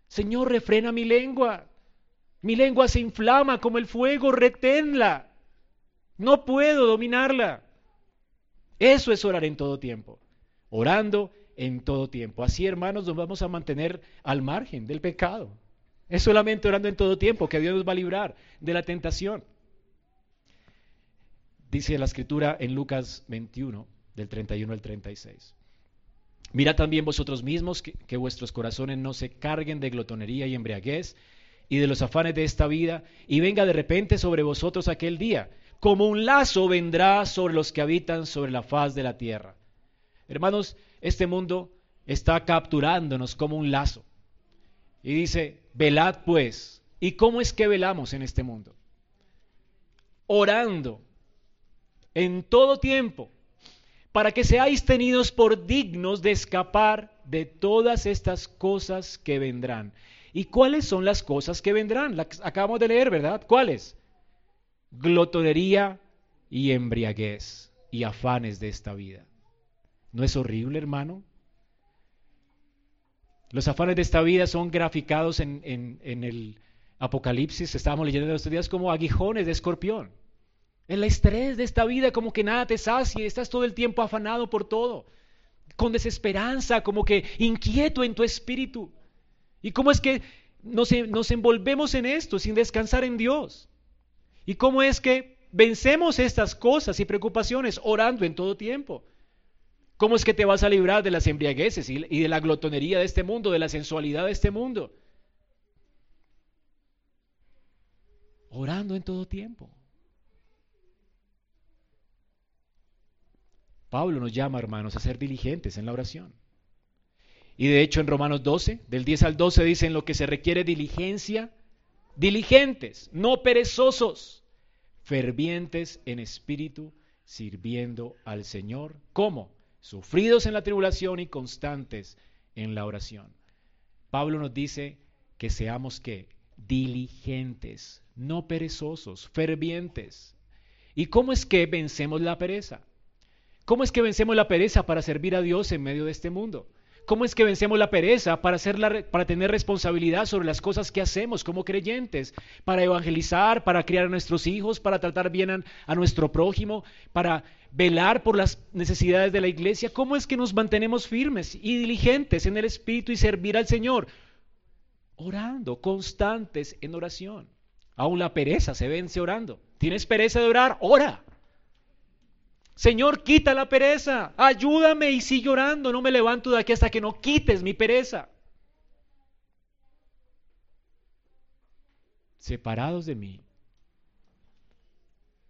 Señor, refrena mi lengua. Mi lengua se inflama como el fuego, reténla. No puedo dominarla. Eso es orar en todo tiempo. Orando en todo tiempo. Así, hermanos, nos vamos a mantener al margen del pecado. Es solamente orando en todo tiempo que Dios nos va a librar de la tentación. Dice la escritura en Lucas 21, del 31 al 36. Mira también vosotros mismos que, que, vuestros corazones no se carguen de glotonería y embriaguez y de los afanes de esta vida, y venga de repente sobre vosotros aquel día como un lazo vendrá sobre los que habitan sobre la faz de la tierra. Hermanos, este mundo está capturándonos como un lazo. Y dice, velad pues. ¿Y cómo es que velamos en este mundo? Orando en todo tiempo, para que seáis tenidos por dignos de escapar de todas estas cosas que vendrán. ¿Y cuáles son las cosas que vendrán? Las acabamos de leer, ¿verdad? ¿Cuáles? Glotonería y embriaguez y afanes de esta vida. ¿No es horrible, hermano? Los afanes de esta vida son graficados en, el Apocalipsis, estábamos leyendo en estos días, como aguijones de escorpión. El estrés de esta vida, como que nada te sacia, estás todo el tiempo afanado por todo, con desesperanza, como que inquieto en tu espíritu. ¿Y cómo es que nos, nos envolvemos en esto sin descansar en Dios? ¿Y cómo es que vencemos estas cosas y preocupaciones orando en todo tiempo? ¿Cómo es que te vas a librar de las embriagueces y de la glotonería de este mundo, de la sensualidad de este mundo? Orando en todo tiempo. Pablo nos llama, hermanos, a ser diligentes en la oración. Y de hecho en Romanos 12, del 10 al 12 dicen lo que se requiere diligencia, diligentes, no perezosos, fervientes en espíritu, sirviendo al Señor. ¿Cómo? Sufridos en la tribulación y constantes en la oración. Pablo nos dice que seamos que diligentes, no perezosos, fervientes. ¿Y cómo es que vencemos la pereza? ¿Cómo es que vencemos la pereza para servir a Dios en medio de este mundo? ¿Cómo es que vencemos la pereza para, para tener responsabilidad sobre las cosas que hacemos como creyentes? Para evangelizar, para criar a nuestros hijos, para tratar bien a nuestro prójimo, para velar por las necesidades de la iglesia. ¿Cómo es que nos mantenemos firmes y diligentes en el Espíritu y servir al Señor? Orando, constantes en oración. Aún la pereza se vence orando. ¿Tienes pereza de orar? Ora. Señor, quita la pereza, ayúdame y sigue orando, no me levanto de aquí hasta que no quites mi pereza. Separados de mí,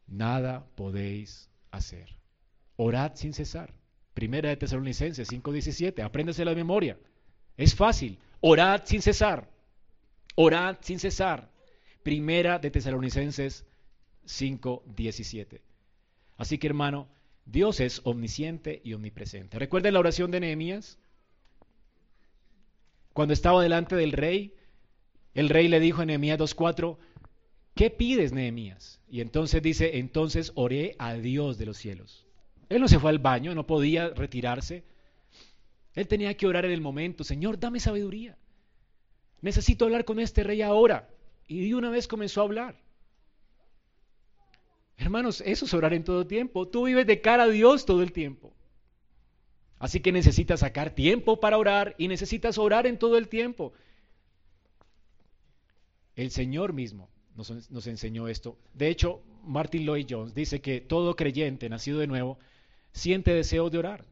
nada podéis hacer. Orad sin cesar. Primera de Tesalonicenses 5:17, apréndase la memoria. Es fácil. Orad sin cesar. Orad sin cesar. Primera de Tesalonicenses 5:17. Así que hermano, Dios es omnisciente y omnipresente. ¿Recuerden la oración de Nehemías? Cuando estaba delante del rey, el rey le dijo a Nehemías 2:4, ¿qué pides, Nehemías? Y entonces dice, entonces oré a Dios de los cielos. Él no se fue al baño, no podía retirarse. Él tenía que orar en el momento, Señor, dame sabiduría. Necesito hablar con este rey ahora. Y de una vez comenzó a hablar. Hermanos, eso es orar en todo tiempo. Tú vives de cara a Dios todo el tiempo. Así que necesitas sacar tiempo para orar y necesitas orar en todo el tiempo. El Señor mismo nos, enseñó esto. De hecho, Martin Lloyd Jones dice que todo creyente nacido de nuevo siente deseo de orar.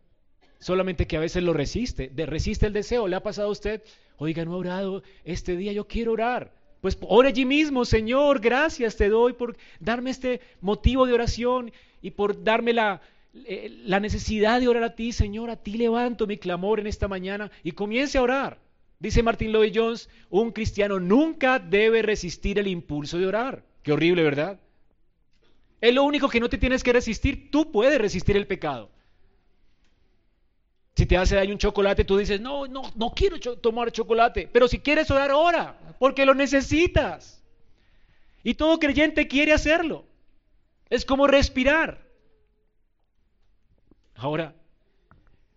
Solamente que a veces lo resiste. Resiste el deseo. ¿Le ha pasado a usted? Oiga, no he orado este día, yo quiero orar. Pues ore allí mismo, Señor, gracias te doy por darme este motivo de oración y por darme la, eh, la necesidad de orar a ti, Señor. A ti levanto mi clamor en esta mañana y comience a orar. Dice Martin Lloyd Jones, un cristiano nunca debe resistir el impulso de orar. Qué horrible, ¿verdad? Es lo único que no te tienes que resistir. Tú puedes resistir el pecado. Si te hace daño un chocolate, tú dices, no, no, no quiero tomar chocolate. Pero si quieres orar, ora, porque lo necesitas. Y todo creyente quiere hacerlo. Es como respirar. Ahora,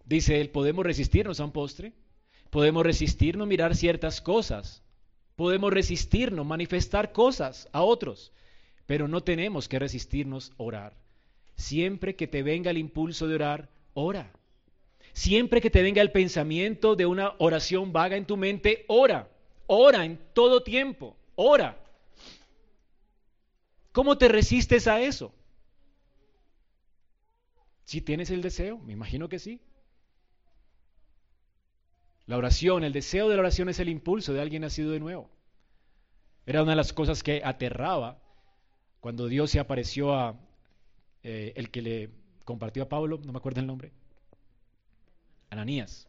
dice él, podemos resistirnos a un postre. Podemos resistirnos a mirar ciertas cosas. Podemos resistirnos, manifestar cosas a otros. Pero no tenemos que resistirnos a orar. Siempre que te venga el impulso de orar, ora. Siempre que te venga el pensamiento de una oración vaga en tu mente, ora. Ora en todo tiempo. Ora. ¿Cómo te resistes a eso? Si tienes el deseo, me imagino que sí. La oración, el deseo de la oración es el impulso de alguien nacido de nuevo. Era una de las cosas que aterraba cuando Dios se apareció a eh, el que le compartió a Pablo, no me acuerdo el nombre, Ananías.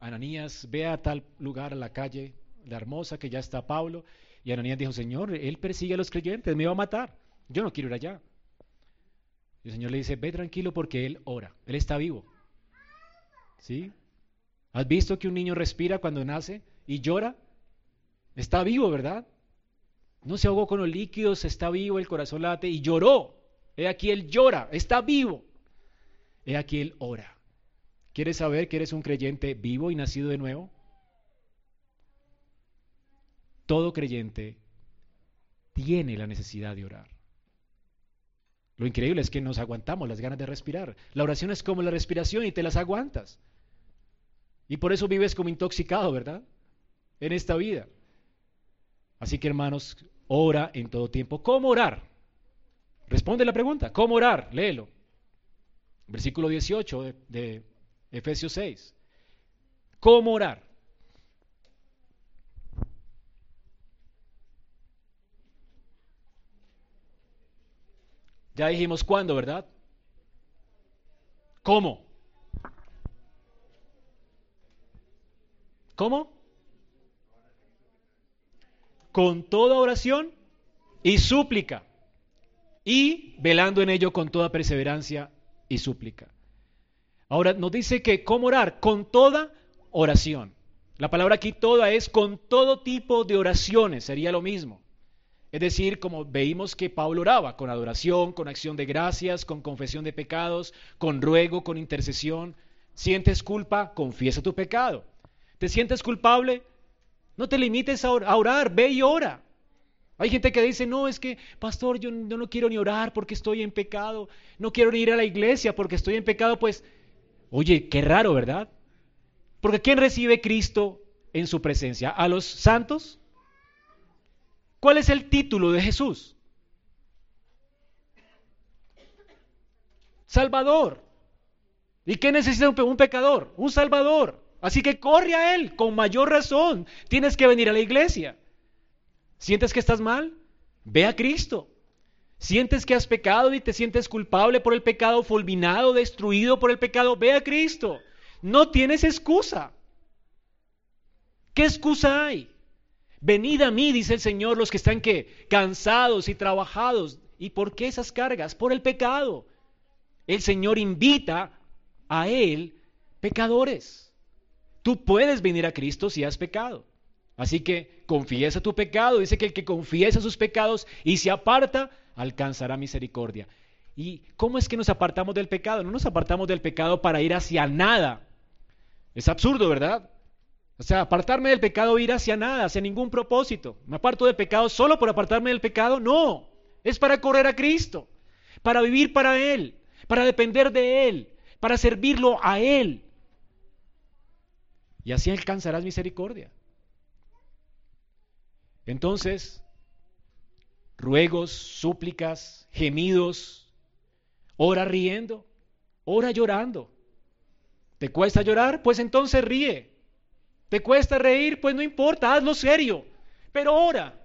Ananías, ve a tal lugar, a la calle, la hermosa, que ya está Pablo. Y Ananías dijo, Señor, él persigue a los creyentes, me va a matar. Yo no quiero ir allá. Y el Señor le dice, ve tranquilo porque él ora, él está vivo. ¿Sí? ¿Has visto que un niño respira cuando nace y llora? Está vivo, ¿verdad? No se ahogó con los líquidos, está vivo, el corazón late y lloró. He aquí él llora, está vivo. He aquí él ora. ¿Quieres saber que eres un creyente vivo y nacido de nuevo? Todo creyente tiene la necesidad de orar. Lo increíble es que nos aguantamos las ganas de respirar. La oración es como la respiración y te las aguantas. Y por eso vives como intoxicado, ¿verdad? En esta vida. Así que hermanos, ora en todo tiempo. ¿Cómo orar? Responde la pregunta. ¿Cómo orar? Léelo. Versículo 18 de, Efesios 6. ¿Cómo orar? Ya dijimos cuándo, ¿verdad? ¿Cómo? ¿Cómo? Con toda oración y súplica. Y velando en ello con toda perseverancia y súplica. Ahora nos dice que cómo orar con toda oración. La palabra aquí toda es con todo tipo de oraciones, sería lo mismo. Es decir, como veíamos que Pablo oraba, con adoración, con acción de gracias, con confesión de pecados, con ruego, con intercesión. ¿Sientes culpa? Confiesa tu pecado. ¿Te sientes culpable? No te limites a orar, ve y ora. Hay gente que dice, no, es que, pastor, yo no quiero ni orar porque estoy en pecado, no quiero ni ir a la iglesia porque estoy en pecado, pues Oye, qué raro, ¿verdad? Porque ¿quién recibe Cristo en su presencia? ¿A los santos? ¿Cuál es el título de Jesús? Salvador. ¿Y qué necesita un pecador? Un Salvador. Así que corre a Él, con mayor razón. Tienes que venir a la iglesia. ¿Sientes que estás mal? Ve a Cristo. ¿Sientes que has pecado y te sientes culpable por el pecado, fulminado, destruido por el pecado? Ve a Cristo. No tienes excusa. ¿Qué excusa hay? Venid a mí, dice el Señor, los que están que cansados y trabajados. ¿Y por qué esas cargas? Por el pecado. El Señor invita a Él pecadores. Tú puedes venir a Cristo si has pecado. Así que confiesa tu pecado. Dice que el que confiesa sus pecados y se aparta, alcanzará misericordia. ¿Y cómo es que nos apartamos del pecado? No nos apartamos del pecado para ir hacia nada. Es absurdo, ¿verdad? O sea, apartarme del pecado, ir hacia nada, hacia ningún propósito. ¿Me aparto del pecado solo por apartarme del pecado? No, es para correr a Cristo, para vivir para Él, para depender de Él, para servirlo a Él. Y así alcanzarás misericordia. Entonces, ruegos, súplicas, gemidos, ora riendo, ora llorando. ¿Te cuesta llorar? Pues entonces ríe. ¿Te cuesta reír? Pues no importa, hazlo serio. Pero ora.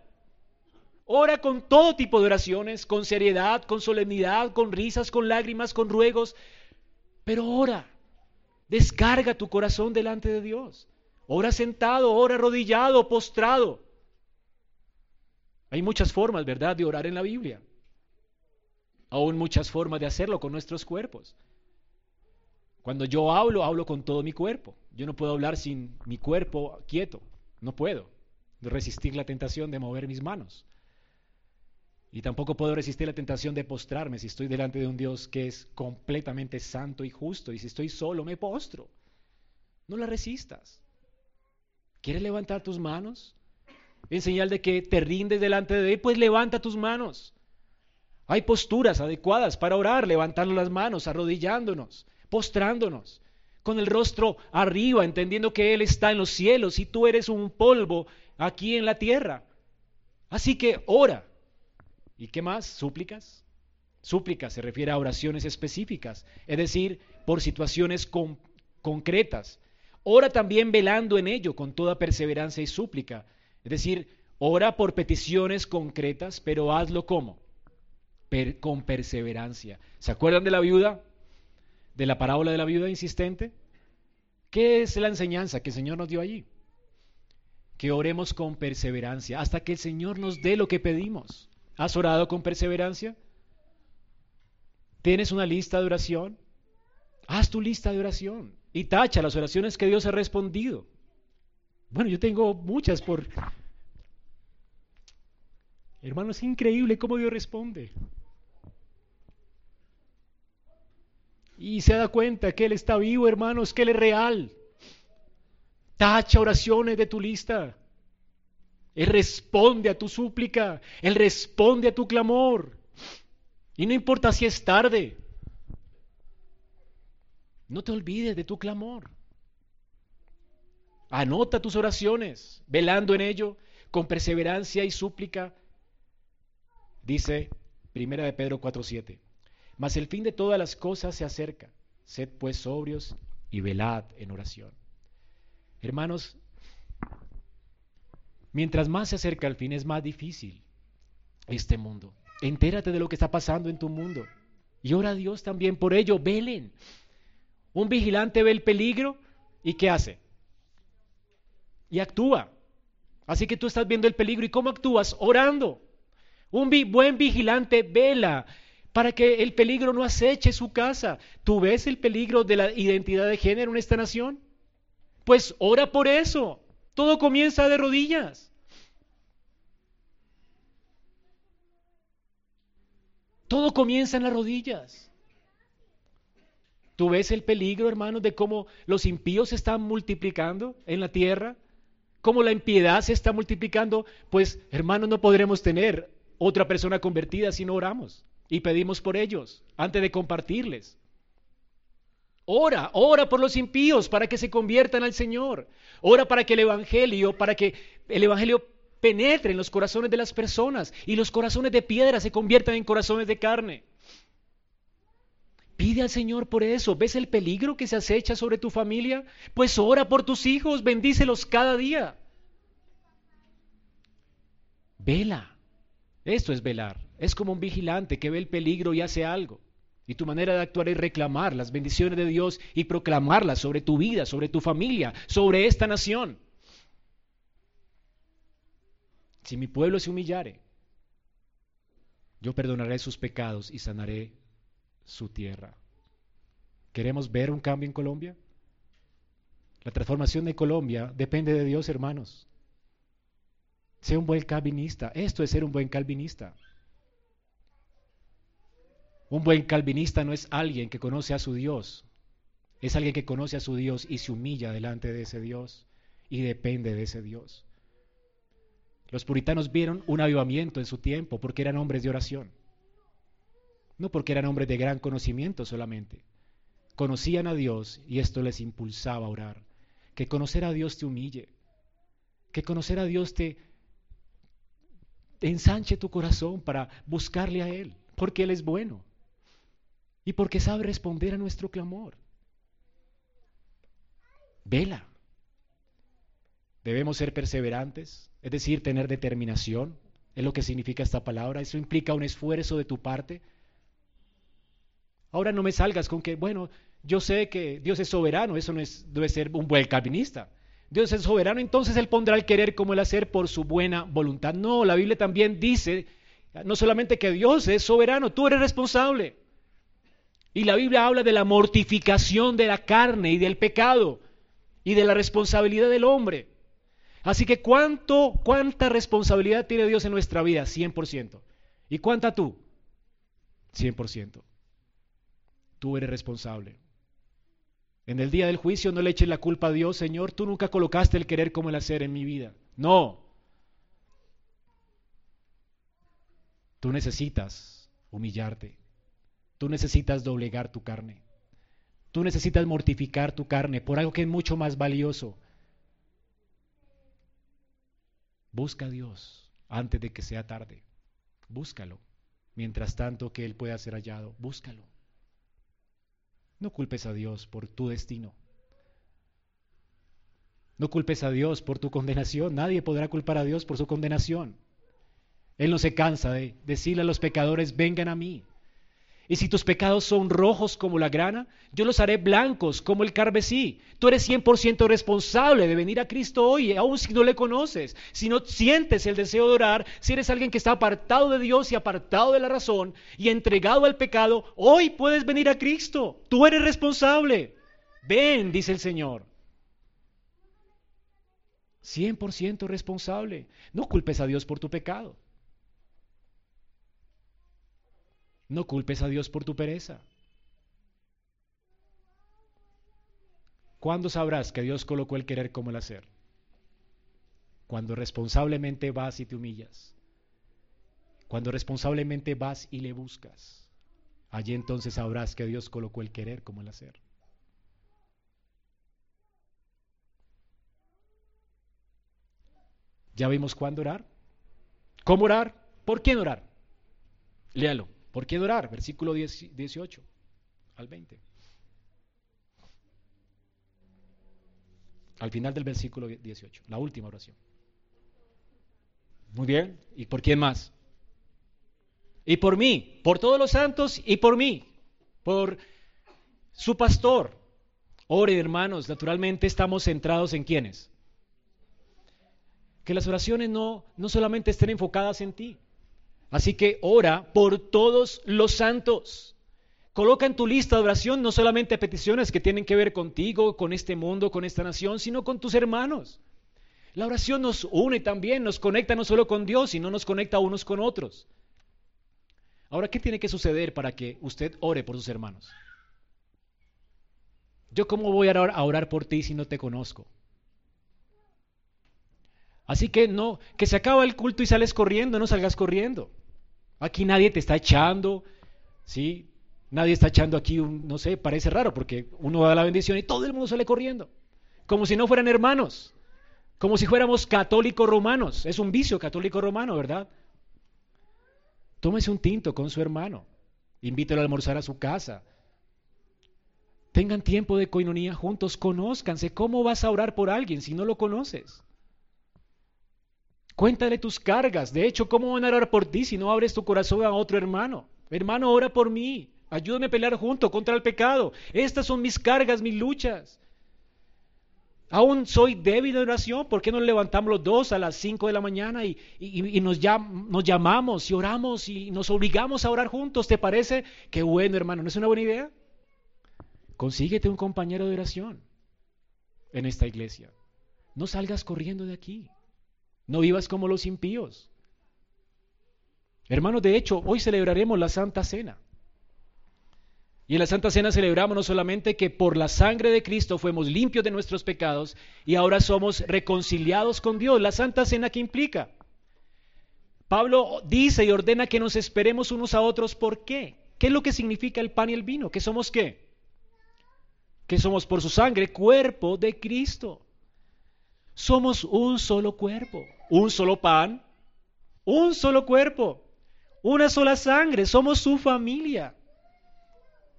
Ora con todo tipo de oraciones, con seriedad, con solemnidad, con risas, con lágrimas, con ruegos. Pero ora. Descarga tu corazón delante de Dios. Ora sentado, ora arrodillado, postrado. Hay muchas formas, ¿verdad?, de orar en la Biblia. Aún muchas formas de hacerlo con nuestros cuerpos. Cuando yo hablo, hablo con todo mi cuerpo. Yo no puedo hablar sin mi cuerpo quieto. No puedo resistir la tentación de mover mis manos. Y tampoco puedo resistir la tentación de postrarme si estoy delante de un Dios que es completamente santo y justo. Y si estoy solo, me postro. No la resistas. ¿Quieres levantar tus manos? En señal de que te rindes delante de Él, pues levanta tus manos. Hay posturas adecuadas para orar, levantando las manos, arrodillándonos postrándonos, con el rostro arriba, entendiendo que Él está en los cielos y tú eres un polvo aquí en la tierra. Así que ora. ¿Y qué más? Súplicas. Súplicas se refiere a oraciones específicas, es decir, por situaciones concretas. Ora también velando en ello con toda perseverancia y súplica. Es decir, ora por peticiones concretas, pero hazlo como? con perseverancia. ¿Se acuerdan de la viuda? de la parábola de la viuda insistente? ¿Qué es la enseñanza que el Señor nos dio allí? Que oremos con perseverancia hasta que el Señor nos dé lo que pedimos. ¿Has orado con perseverancia? ¿Tienes una lista de oración? Haz tu lista de oración y tacha las oraciones que Dios ha respondido. Bueno, yo tengo muchas por... Hermano, es increíble cómo Dios responde. y se da cuenta que Él está vivo, hermanos, que Él es real. Tacha oraciones de tu lista. Él responde a tu súplica, Él responde a tu clamor. Y no importa si es tarde, no te olvides de tu clamor. Anota tus oraciones, velando en ello, con perseverancia y súplica. Dice Primera de Pedro 4:7. Mas el fin de todas las cosas se acerca. Sed pues sobrios y velad en oración. Hermanos, mientras más se acerca el fin es más difícil este mundo. Entérate de lo que está pasando en tu mundo. Y ora a Dios también por ello. Velen. Un vigilante ve el peligro y ¿qué hace? Y actúa. Así que tú estás viendo el peligro y ¿cómo actúas? Orando. Un buen vigilante vela para que el peligro no aceche su casa. ¿Tú ves el peligro de la identidad de género en esta nación? Pues ora por eso. Todo comienza de rodillas. Todo comienza en las rodillas. ¿Tú ves el peligro, hermanos, de cómo los impíos se están multiplicando en la tierra? ¿Cómo la impiedad se está multiplicando? Pues, hermanos, no podremos tener otra persona convertida si no oramos y pedimos por ellos antes de compartirles. Ora, ora por los impíos para que se conviertan al Señor. Ora para que el Evangelio, para que el Evangelio penetre en los corazones de las personas y los corazones de piedra se conviertan en corazones de carne. Pide al Señor por eso. ¿Ves el peligro que se acecha sobre tu familia? Pues ora por tus hijos, bendícelos cada día. Vela. Esto es velar. Es como un vigilante que ve el peligro y hace algo. Y tu manera de actuar es reclamar las bendiciones de Dios y proclamarlas sobre tu vida, sobre tu familia, sobre esta nación. Si mi pueblo se humillare, yo perdonaré sus pecados y sanaré su tierra. ¿Queremos ver un cambio en Colombia? La transformación de Colombia depende de Dios, hermanos. Sea un buen calvinista. Esto es ser un buen calvinista. Un buen calvinista no es alguien que conoce a su Dios, es alguien que conoce a su Dios y se humilla delante de ese Dios y depende de ese Dios. Los puritanos vieron un avivamiento en su tiempo porque eran hombres de oración, no porque eran hombres de gran conocimiento solamente. Conocían a Dios y esto les impulsaba a orar. Que conocer a Dios te humille, que conocer a Dios te, ensanche tu corazón para buscarle a Él, porque Él es bueno y porque sabe responder a nuestro clamor. Vela. Debemos ser perseverantes, es decir, tener determinación, es lo que significa esta palabra. Eso implica un esfuerzo de tu parte. Ahora no me salgas con que, bueno, yo sé que Dios es soberano, eso no es, debe ser un buen calvinista. Dios es soberano, entonces Él pondrá el querer como el hacer por su buena voluntad. No, la Biblia también dice, no solamente que Dios es soberano, tú eres responsable. Y la Biblia habla de la mortificación de la carne y del pecado y de la responsabilidad del hombre. Así que ¿cuánto, ¿cuánta responsabilidad tiene Dios en nuestra vida? 100%. ¿Y cuánta tú? 100%. Tú eres responsable. En el día del juicio no le eches la culpa a Dios, Señor, tú nunca colocaste el querer como el hacer en mi vida. No. Tú necesitas humillarte. Tú necesitas doblegar tu carne. Tú necesitas mortificar tu carne por algo que es mucho más valioso. Busca a Dios antes de que sea tarde. Búscalo. Mientras tanto que Él pueda ser hallado, búscalo. No culpes a Dios por tu destino. No culpes a Dios por tu condenación. Nadie podrá culpar a Dios por su condenación. Él no se cansa de decirle a los pecadores, vengan a mí. Y si tus pecados son rojos como la grana, yo los haré blancos como el carmesí. Tú eres 100% responsable de venir a Cristo hoy, aun si no le conoces. Si no sientes el deseo de orar, si eres alguien que está apartado de Dios y apartado de la razón y entregado al pecado, hoy puedes venir a Cristo. Tú eres responsable. Ven, dice el Señor. 100% responsable. No culpes a Dios por tu pecado. No culpes a Dios por tu pereza. ¿Cuándo sabrás que Dios colocó el querer como el hacer? Cuando responsablemente vas y te humillas. Cuando responsablemente vas y le buscas. Allí entonces sabrás que Dios colocó el querer como el hacer. ¿Ya vimos cuándo orar? ¿Cómo orar? ¿Por quién orar? Léalo. ¿Por qué orar? Versículo 18 al 20. Al final del versículo 18, la última oración. Muy bien. ¿Y por quién más? Y por mí, por todos los santos y por mí, por su pastor. Ore, hermanos, naturalmente estamos centrados en quiénes. Que las oraciones no, no solamente estén enfocadas en ti, Así que ora por todos los santos. Coloca en tu lista de oración no solamente peticiones que tienen que ver contigo, con este mundo, con esta nación, sino con tus hermanos. La oración nos une también, nos conecta no solo con Dios, sino nos conecta unos con otros. Ahora, ¿qué tiene que suceder para que usted ore por sus hermanos? Yo cómo voy a orar por ti si no te conozco. Así que no, que se acaba el culto y sales corriendo, no salgas corriendo. Aquí nadie te está echando, ¿sí? Nadie está echando aquí, un, no sé, parece raro porque uno da la bendición y todo el mundo sale corriendo, como si no fueran hermanos, como si fuéramos católicos romanos. Es un vicio católico romano, ¿verdad? Tómese un tinto con su hermano, invítelo a almorzar a su casa. Tengan tiempo de coinonía juntos, conózcanse. ¿Cómo vas a orar por alguien si no lo conoces? Cuéntale tus cargas. De hecho, ¿cómo van a orar por ti si no abres tu corazón a otro hermano? Hermano, ora por mí. Ayúdame a pelear junto contra el pecado. Estas son mis cargas, mis luchas. Aún soy débil de oración. ¿Por qué no levantamos los dos a las 5 de la mañana y, nos, nos, llamamos y oramos y nos obligamos a orar juntos? ¿Te parece? Qué bueno, hermano. ¿No es una buena idea? Consíguete un compañero de oración en esta iglesia. No salgas corriendo de aquí. No vivas como los impíos. Hermanos, de hecho, hoy celebraremos la Santa Cena. Y en la Santa Cena celebramos no solamente que por la sangre de Cristo fuimos limpios de nuestros pecados y ahora somos reconciliados con Dios. La Santa Cena que implica. Pablo dice y ordena que nos esperemos unos a otros. ¿Por qué? ¿Qué es lo que significa el pan y el vino? ¿Que somos qué? Que somos por su sangre cuerpo de Cristo. Somos un solo cuerpo, un solo pan, un solo cuerpo, una sola sangre. Somos su familia.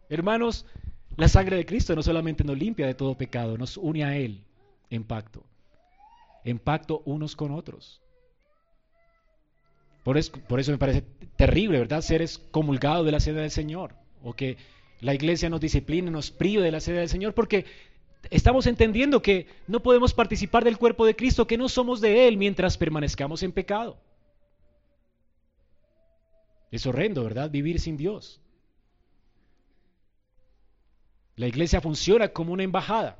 Hermanos, la sangre de Cristo no solamente nos limpia de todo pecado, nos une a Él en pacto, en pacto unos con otros. Por eso, por eso me parece terrible, ¿verdad? Ser excomulgado de la sede del Señor, o que la iglesia nos discipline, nos prive de la sede del Señor, porque estamos entendiendo que no podemos participar del cuerpo de Cristo, que no somos de Él mientras permanezcamos en pecado. Es horrendo, ¿verdad? Vivir sin Dios. La iglesia funciona como una embajada.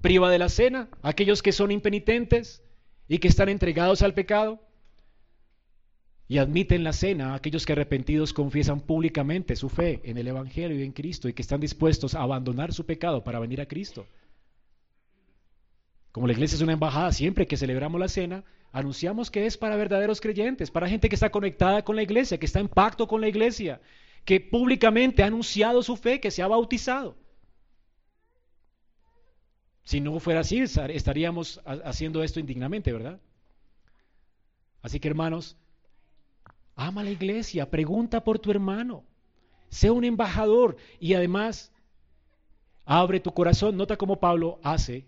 Priva de la cena a aquellos que son impenitentes y que están entregados al pecado. Y admiten la cena a aquellos que arrepentidos confiesan públicamente su fe en el Evangelio y en Cristo y que están dispuestos a abandonar su pecado para venir a Cristo. Como la iglesia es una embajada, siempre que celebramos la cena, anunciamos que es para verdaderos creyentes, para gente que está conectada con la iglesia, que está en pacto con la iglesia, que públicamente ha anunciado su fe, que se ha bautizado. Si no fuera así, estaríamos haciendo esto indignamente, ¿verdad? Así que hermanos, ama la iglesia, pregunta por tu hermano, sé un embajador y además abre tu corazón. Nota cómo Pablo hace,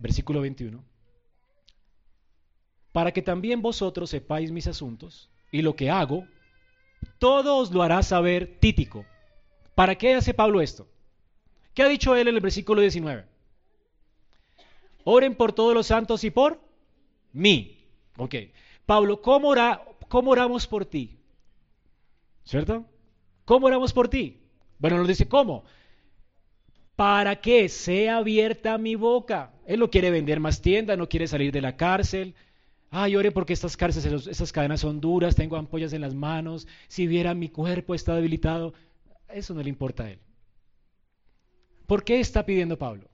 versículo 21, para que también vosotros sepáis mis asuntos y lo que hago, todo os lo hará saber Títico. ¿Para qué hace Pablo esto? ¿Qué ha dicho él en el versículo 19? Oren por todos los santos y por mí. Ok. Pablo, ¿cómo, oramos por ti? ¿Cierto? ¿Cómo oramos por ti? Bueno, nos dice, ¿cómo? Para que sea abierta mi boca. Él no quiere vender más tiendas, no quiere salir de la cárcel. Ay, ore porque estas cárceles, estas cadenas son duras, tengo ampollas en las manos. Si viera mi cuerpo está debilitado. Eso no le importa a él. ¿Por qué está pidiendo Pablo?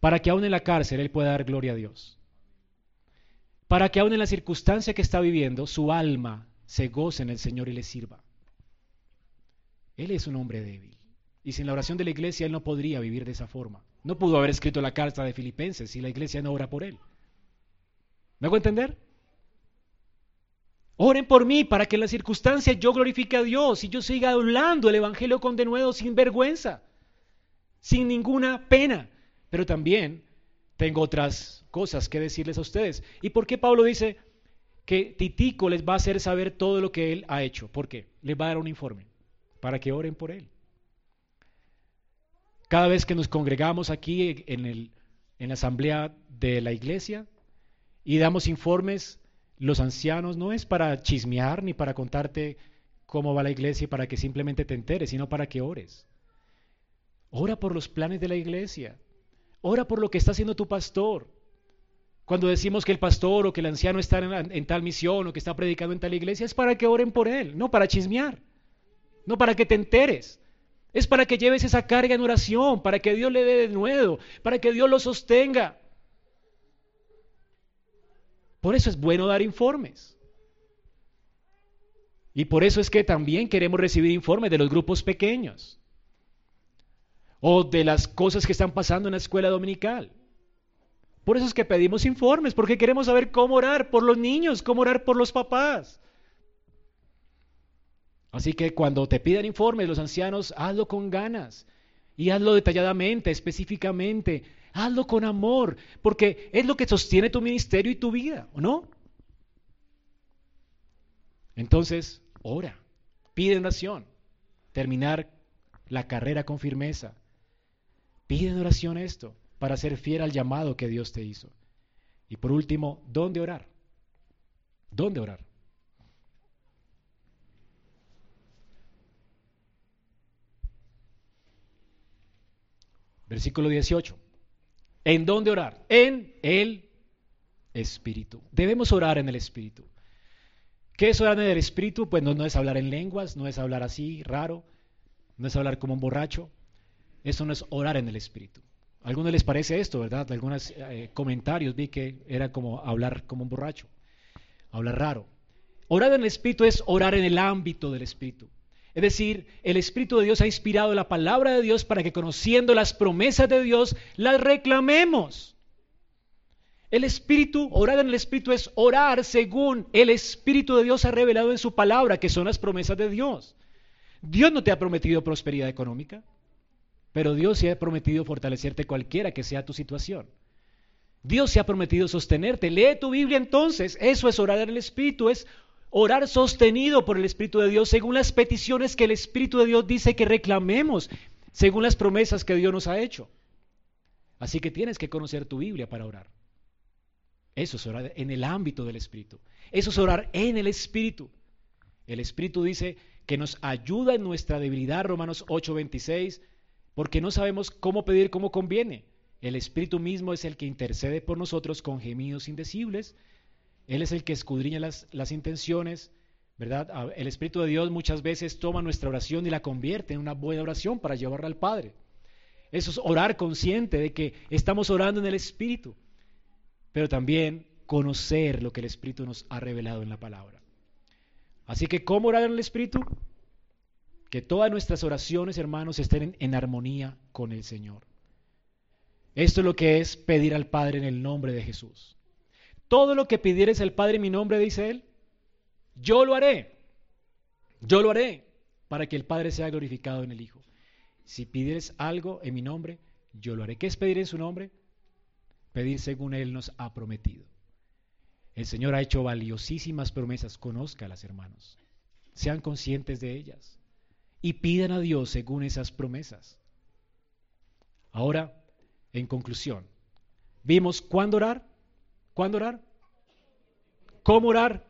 para que aún en la cárcel él pueda dar gloria a Dios. Para que aún en la circunstancia que está viviendo, su alma se goce en el Señor y le sirva. Él es un hombre débil. Y sin la oración de la iglesia él no podría vivir de esa forma. No pudo haber escrito la carta de Filipenses si la iglesia no ora por él. ¿Me hago entender? Oren por mí para que en la circunstancia yo glorifique a Dios y yo siga hablando el Evangelio con denuedo sin vergüenza, sin ninguna pena. Pero también tengo otras cosas que decirles a ustedes. ¿Y por qué Pablo dice que Titico les va a hacer saber todo lo que él ha hecho? ¿Por qué? Les va a dar un informe para que oren por él. Cada vez que nos congregamos aquí en, en la asamblea de la iglesia y damos informes, los ancianos no es para chismear ni para contarte cómo va la iglesia para que simplemente te enteres, sino para que ores. Ora por los planes de la iglesia. Ora por lo que está haciendo tu pastor. Cuando decimos que el pastor o que el anciano está en, tal misión o que está predicando en tal iglesia, es para que oren por él, no para chismear, no para que te enteres. Es para que lleves esa carga en oración, para que Dios le dé de nuevo, para que Dios lo sostenga. Por eso es bueno dar informes. Y por eso es que también queremos recibir informes de los grupos pequeños o de las cosas que están pasando en la escuela dominical. Por eso es que pedimos informes, porque queremos saber cómo orar por los niños, cómo orar por los papás. Así que cuando te pidan informes los ancianos, hazlo con ganas y hazlo detalladamente, específicamente, hazlo con amor, porque es lo que sostiene tu ministerio y tu vida, ¿o no? Entonces, ora, pide oración, terminar la carrera con firmeza, Pide en oración esto. para ser fiel al llamado que Dios te hizo? Y por último, ¿dónde orar? ¿Dónde orar? Versículo 18. ¿En dónde orar? En el Espíritu. Debemos orar en el Espíritu. ¿Qué es orar en el Espíritu? Pues no, es hablar en lenguas, no es hablar así, raro, no es hablar como un borracho. Eso no es orar en el Espíritu. A algunos les parece esto, ¿verdad? Algunos eh, comentarios vi que era como hablar como un borracho, hablar raro. Orar en el Espíritu es orar en el ámbito del Espíritu. Es decir, el Espíritu de Dios ha inspirado la palabra de Dios para que conociendo las promesas de Dios, las reclamemos. El Espíritu, orar en el Espíritu es orar según el Espíritu de Dios ha revelado en su palabra, que son las promesas de Dios. Dios no te ha prometido prosperidad económica, pero Dios se ha prometido fortalecerte cualquiera que sea tu situación. Dios se ha prometido sostenerte. Lee tu Biblia entonces. Eso es orar en el Espíritu, es Orar sostenido por el Espíritu de Dios según las peticiones que el Espíritu de Dios dice que reclamemos, según las promesas que Dios nos ha hecho. Así que tienes que conocer tu Biblia para orar. Eso es orar en el ámbito del Espíritu. Eso es orar en el Espíritu. El Espíritu dice que nos ayuda en nuestra debilidad, Romanos 8:26, porque no sabemos cómo pedir como conviene. El Espíritu mismo es el que intercede por nosotros con gemidos indecibles. Él es el que escudriña las, intenciones, ¿verdad? El Espíritu de Dios muchas veces toma nuestra oración y la convierte en una buena oración para llevarla al Padre. Eso es orar consciente de que estamos orando en el Espíritu, pero también conocer lo que el Espíritu nos ha revelado en la palabra. Así que, ¿cómo orar en el Espíritu? Que todas nuestras oraciones, hermanos, estén en, en armonía con el Señor. Esto es lo que es pedir al Padre en el nombre de Jesús. Todo lo que pidieres al Padre en mi nombre, dice él, yo lo haré. Yo lo haré para que el Padre sea glorificado en el Hijo. Si pidieres algo en mi nombre, yo lo haré. ¿Qué es pedir en su nombre? Pedir según Él nos ha prometido. El Señor ha hecho valiosísimas promesas. Conózcalas, hermanos. Sean conscientes de ellas. Y pidan a Dios según esas promesas. Ahora, en conclusión, vimos cuándo orar, ¿Cuándo orar? ¿Cómo orar?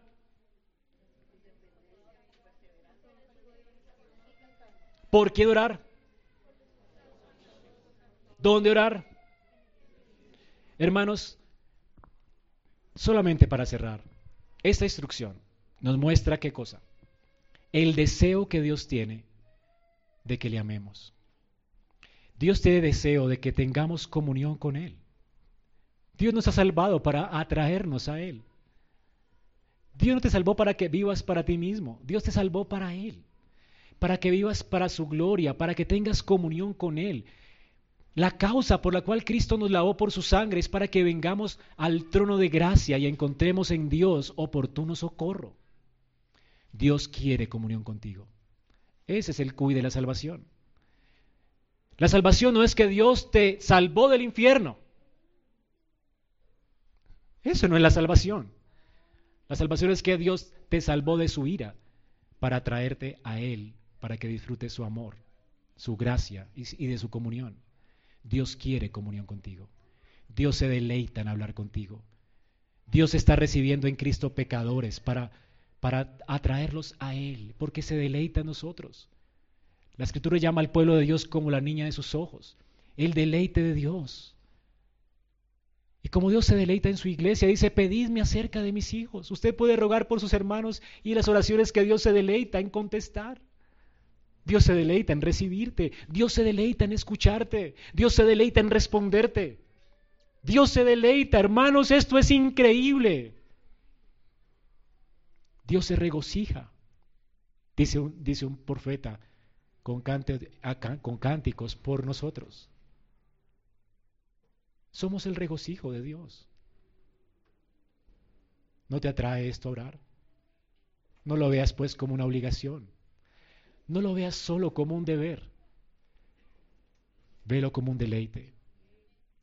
¿Por qué orar? ¿Dónde orar? Hermanos, solamente para cerrar, esta instrucción nos muestra qué cosa. El deseo que Dios tiene de que le amemos. Dios tiene deseo de que tengamos comunión con Él. Dios nos ha salvado para atraernos a Él. Dios no te salvó para que vivas para ti mismo, Dios te salvó para Él, para que vivas para su gloria, para que tengas comunión con Él. La causa por la cual Cristo nos lavó por su sangre es para que vengamos al trono de gracia y encontremos en Dios oportuno socorro. Dios quiere comunión contigo. Ese es el cuy de la salvación. La salvación no es que Dios te salvó del infierno. Eso no es la salvación. La salvación es que Dios te salvó de su ira para traerte a Él, para que disfrutes su amor, su gracia y de su comunión. Dios quiere comunión contigo. Dios se deleita en hablar contigo. Dios está recibiendo en Cristo pecadores para, para atraerlos a Él, porque se deleita en nosotros. La Escritura llama al pueblo de Dios como la niña de sus ojos. El deleite de Dios. Y como Dios se deleita en su iglesia, dice, pedidme acerca de mis hijos. Usted puede rogar por sus hermanos y las oraciones que Dios se deleita en contestar. Dios se deleita en recibirte. Dios se deleita en escucharte. Dios se deleita en responderte. Dios se deleita, hermanos, esto es increíble. Dios se regocija, dice un, dice un profeta, con, con cánticos por nosotros. Somos el regocijo de Dios. ¿No te atrae esto a orar? No lo veas pues como una obligación. No lo veas solo como un deber. Velo como un deleite.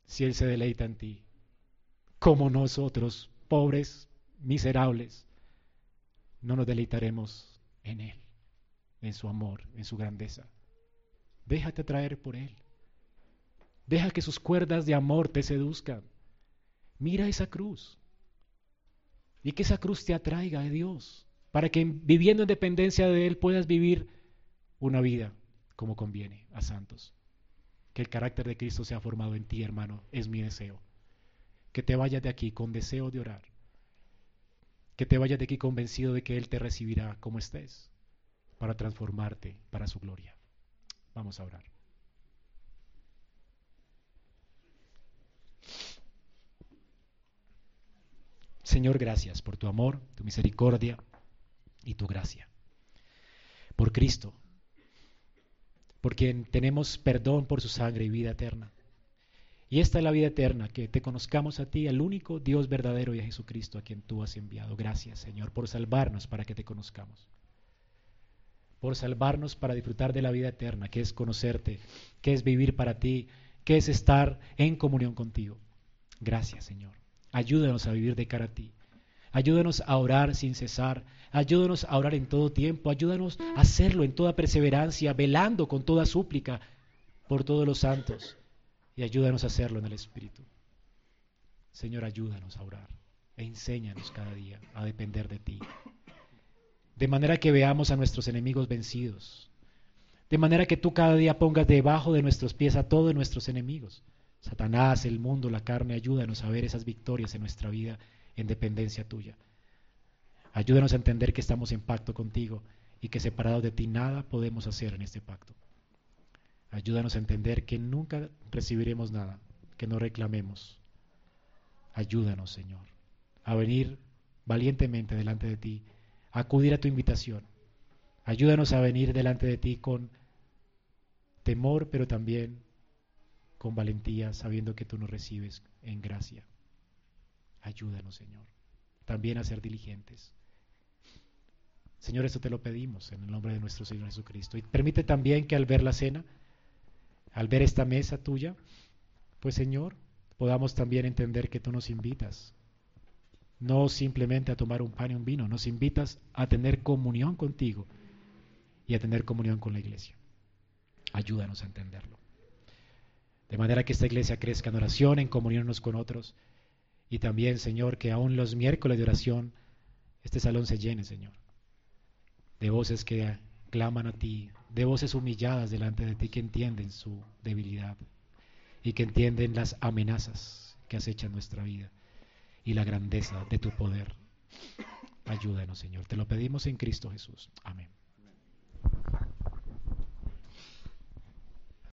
Si Él se deleita en ti, como nosotros, pobres, miserables, no nos deleitaremos en Él, en su amor, en su grandeza. Déjate atraer por Él. Deja que sus cuerdas de amor te seduzcan. Mira esa cruz. Y que esa cruz te atraiga a Dios, para que viviendo en dependencia de Él puedas vivir una vida como conviene a santos. Que el carácter de Cristo sea formado en ti, hermano, es mi deseo. Que te vayas de aquí con deseo de orar. Que te vayas de aquí convencido de que Él te recibirá como estés, para transformarte para su gloria. Vamos a orar. Señor, gracias por tu amor, tu misericordia y tu gracia. Por Cristo, por quien tenemos perdón por su sangre y vida eterna. Y esta es la vida eterna, que te conozcamos a ti, al único Dios verdadero y a Jesucristo a quien tú has enviado. Gracias, Señor, por salvarnos para que te conozcamos. Por salvarnos para disfrutar de la vida eterna, que es conocerte, que es vivir para ti, que es estar en comunión contigo. Gracias, Señor. Ayúdanos a vivir de cara a ti. Ayúdanos a orar sin cesar. Ayúdanos a orar en todo tiempo. Ayúdanos a hacerlo en toda perseverancia, velando con toda súplica por todos los santos. Y ayúdanos a hacerlo en el Espíritu. Señor, ayúdanos a orar e enséñanos cada día a depender de ti. De manera que veamos a nuestros enemigos vencidos. De manera que tú cada día pongas debajo de nuestros pies a todos nuestros enemigos Satanás, el mundo, la carne, ayúdanos a ver esas victorias en nuestra vida en dependencia tuya. Ayúdanos a entender que estamos en pacto contigo y que separados de ti nada podemos hacer en este pacto. Ayúdanos a entender que nunca recibiremos nada, que no reclamemos. Ayúdanos, Señor, a venir valientemente delante de ti, a acudir a tu invitación. Ayúdanos a venir delante de ti con temor, pero también con valentía, sabiendo que tú nos recibes en gracia. Ayúdanos, Señor, también a ser diligentes. Señor, esto te lo pedimos en el nombre de nuestro Señor Jesucristo. Y permite también que al ver la cena, al ver esta mesa tuya, pues Señor, podamos también entender que tú nos invitas, no simplemente a tomar un pan y un vino, nos invitas a tener comunión contigo y a tener comunión con la iglesia. Ayúdanos a entenderlo. De manera que esta iglesia crezca en oración, en comunión unos con otros. Y también, Señor, que aún los miércoles de oración este salón se llene, Señor. De voces que claman a ti, de voces humilladas delante de ti que entienden su debilidad y que entienden las amenazas que acechan nuestra vida y la grandeza de tu poder. Ayúdanos, Señor. Te lo pedimos en Cristo Jesús. Amén.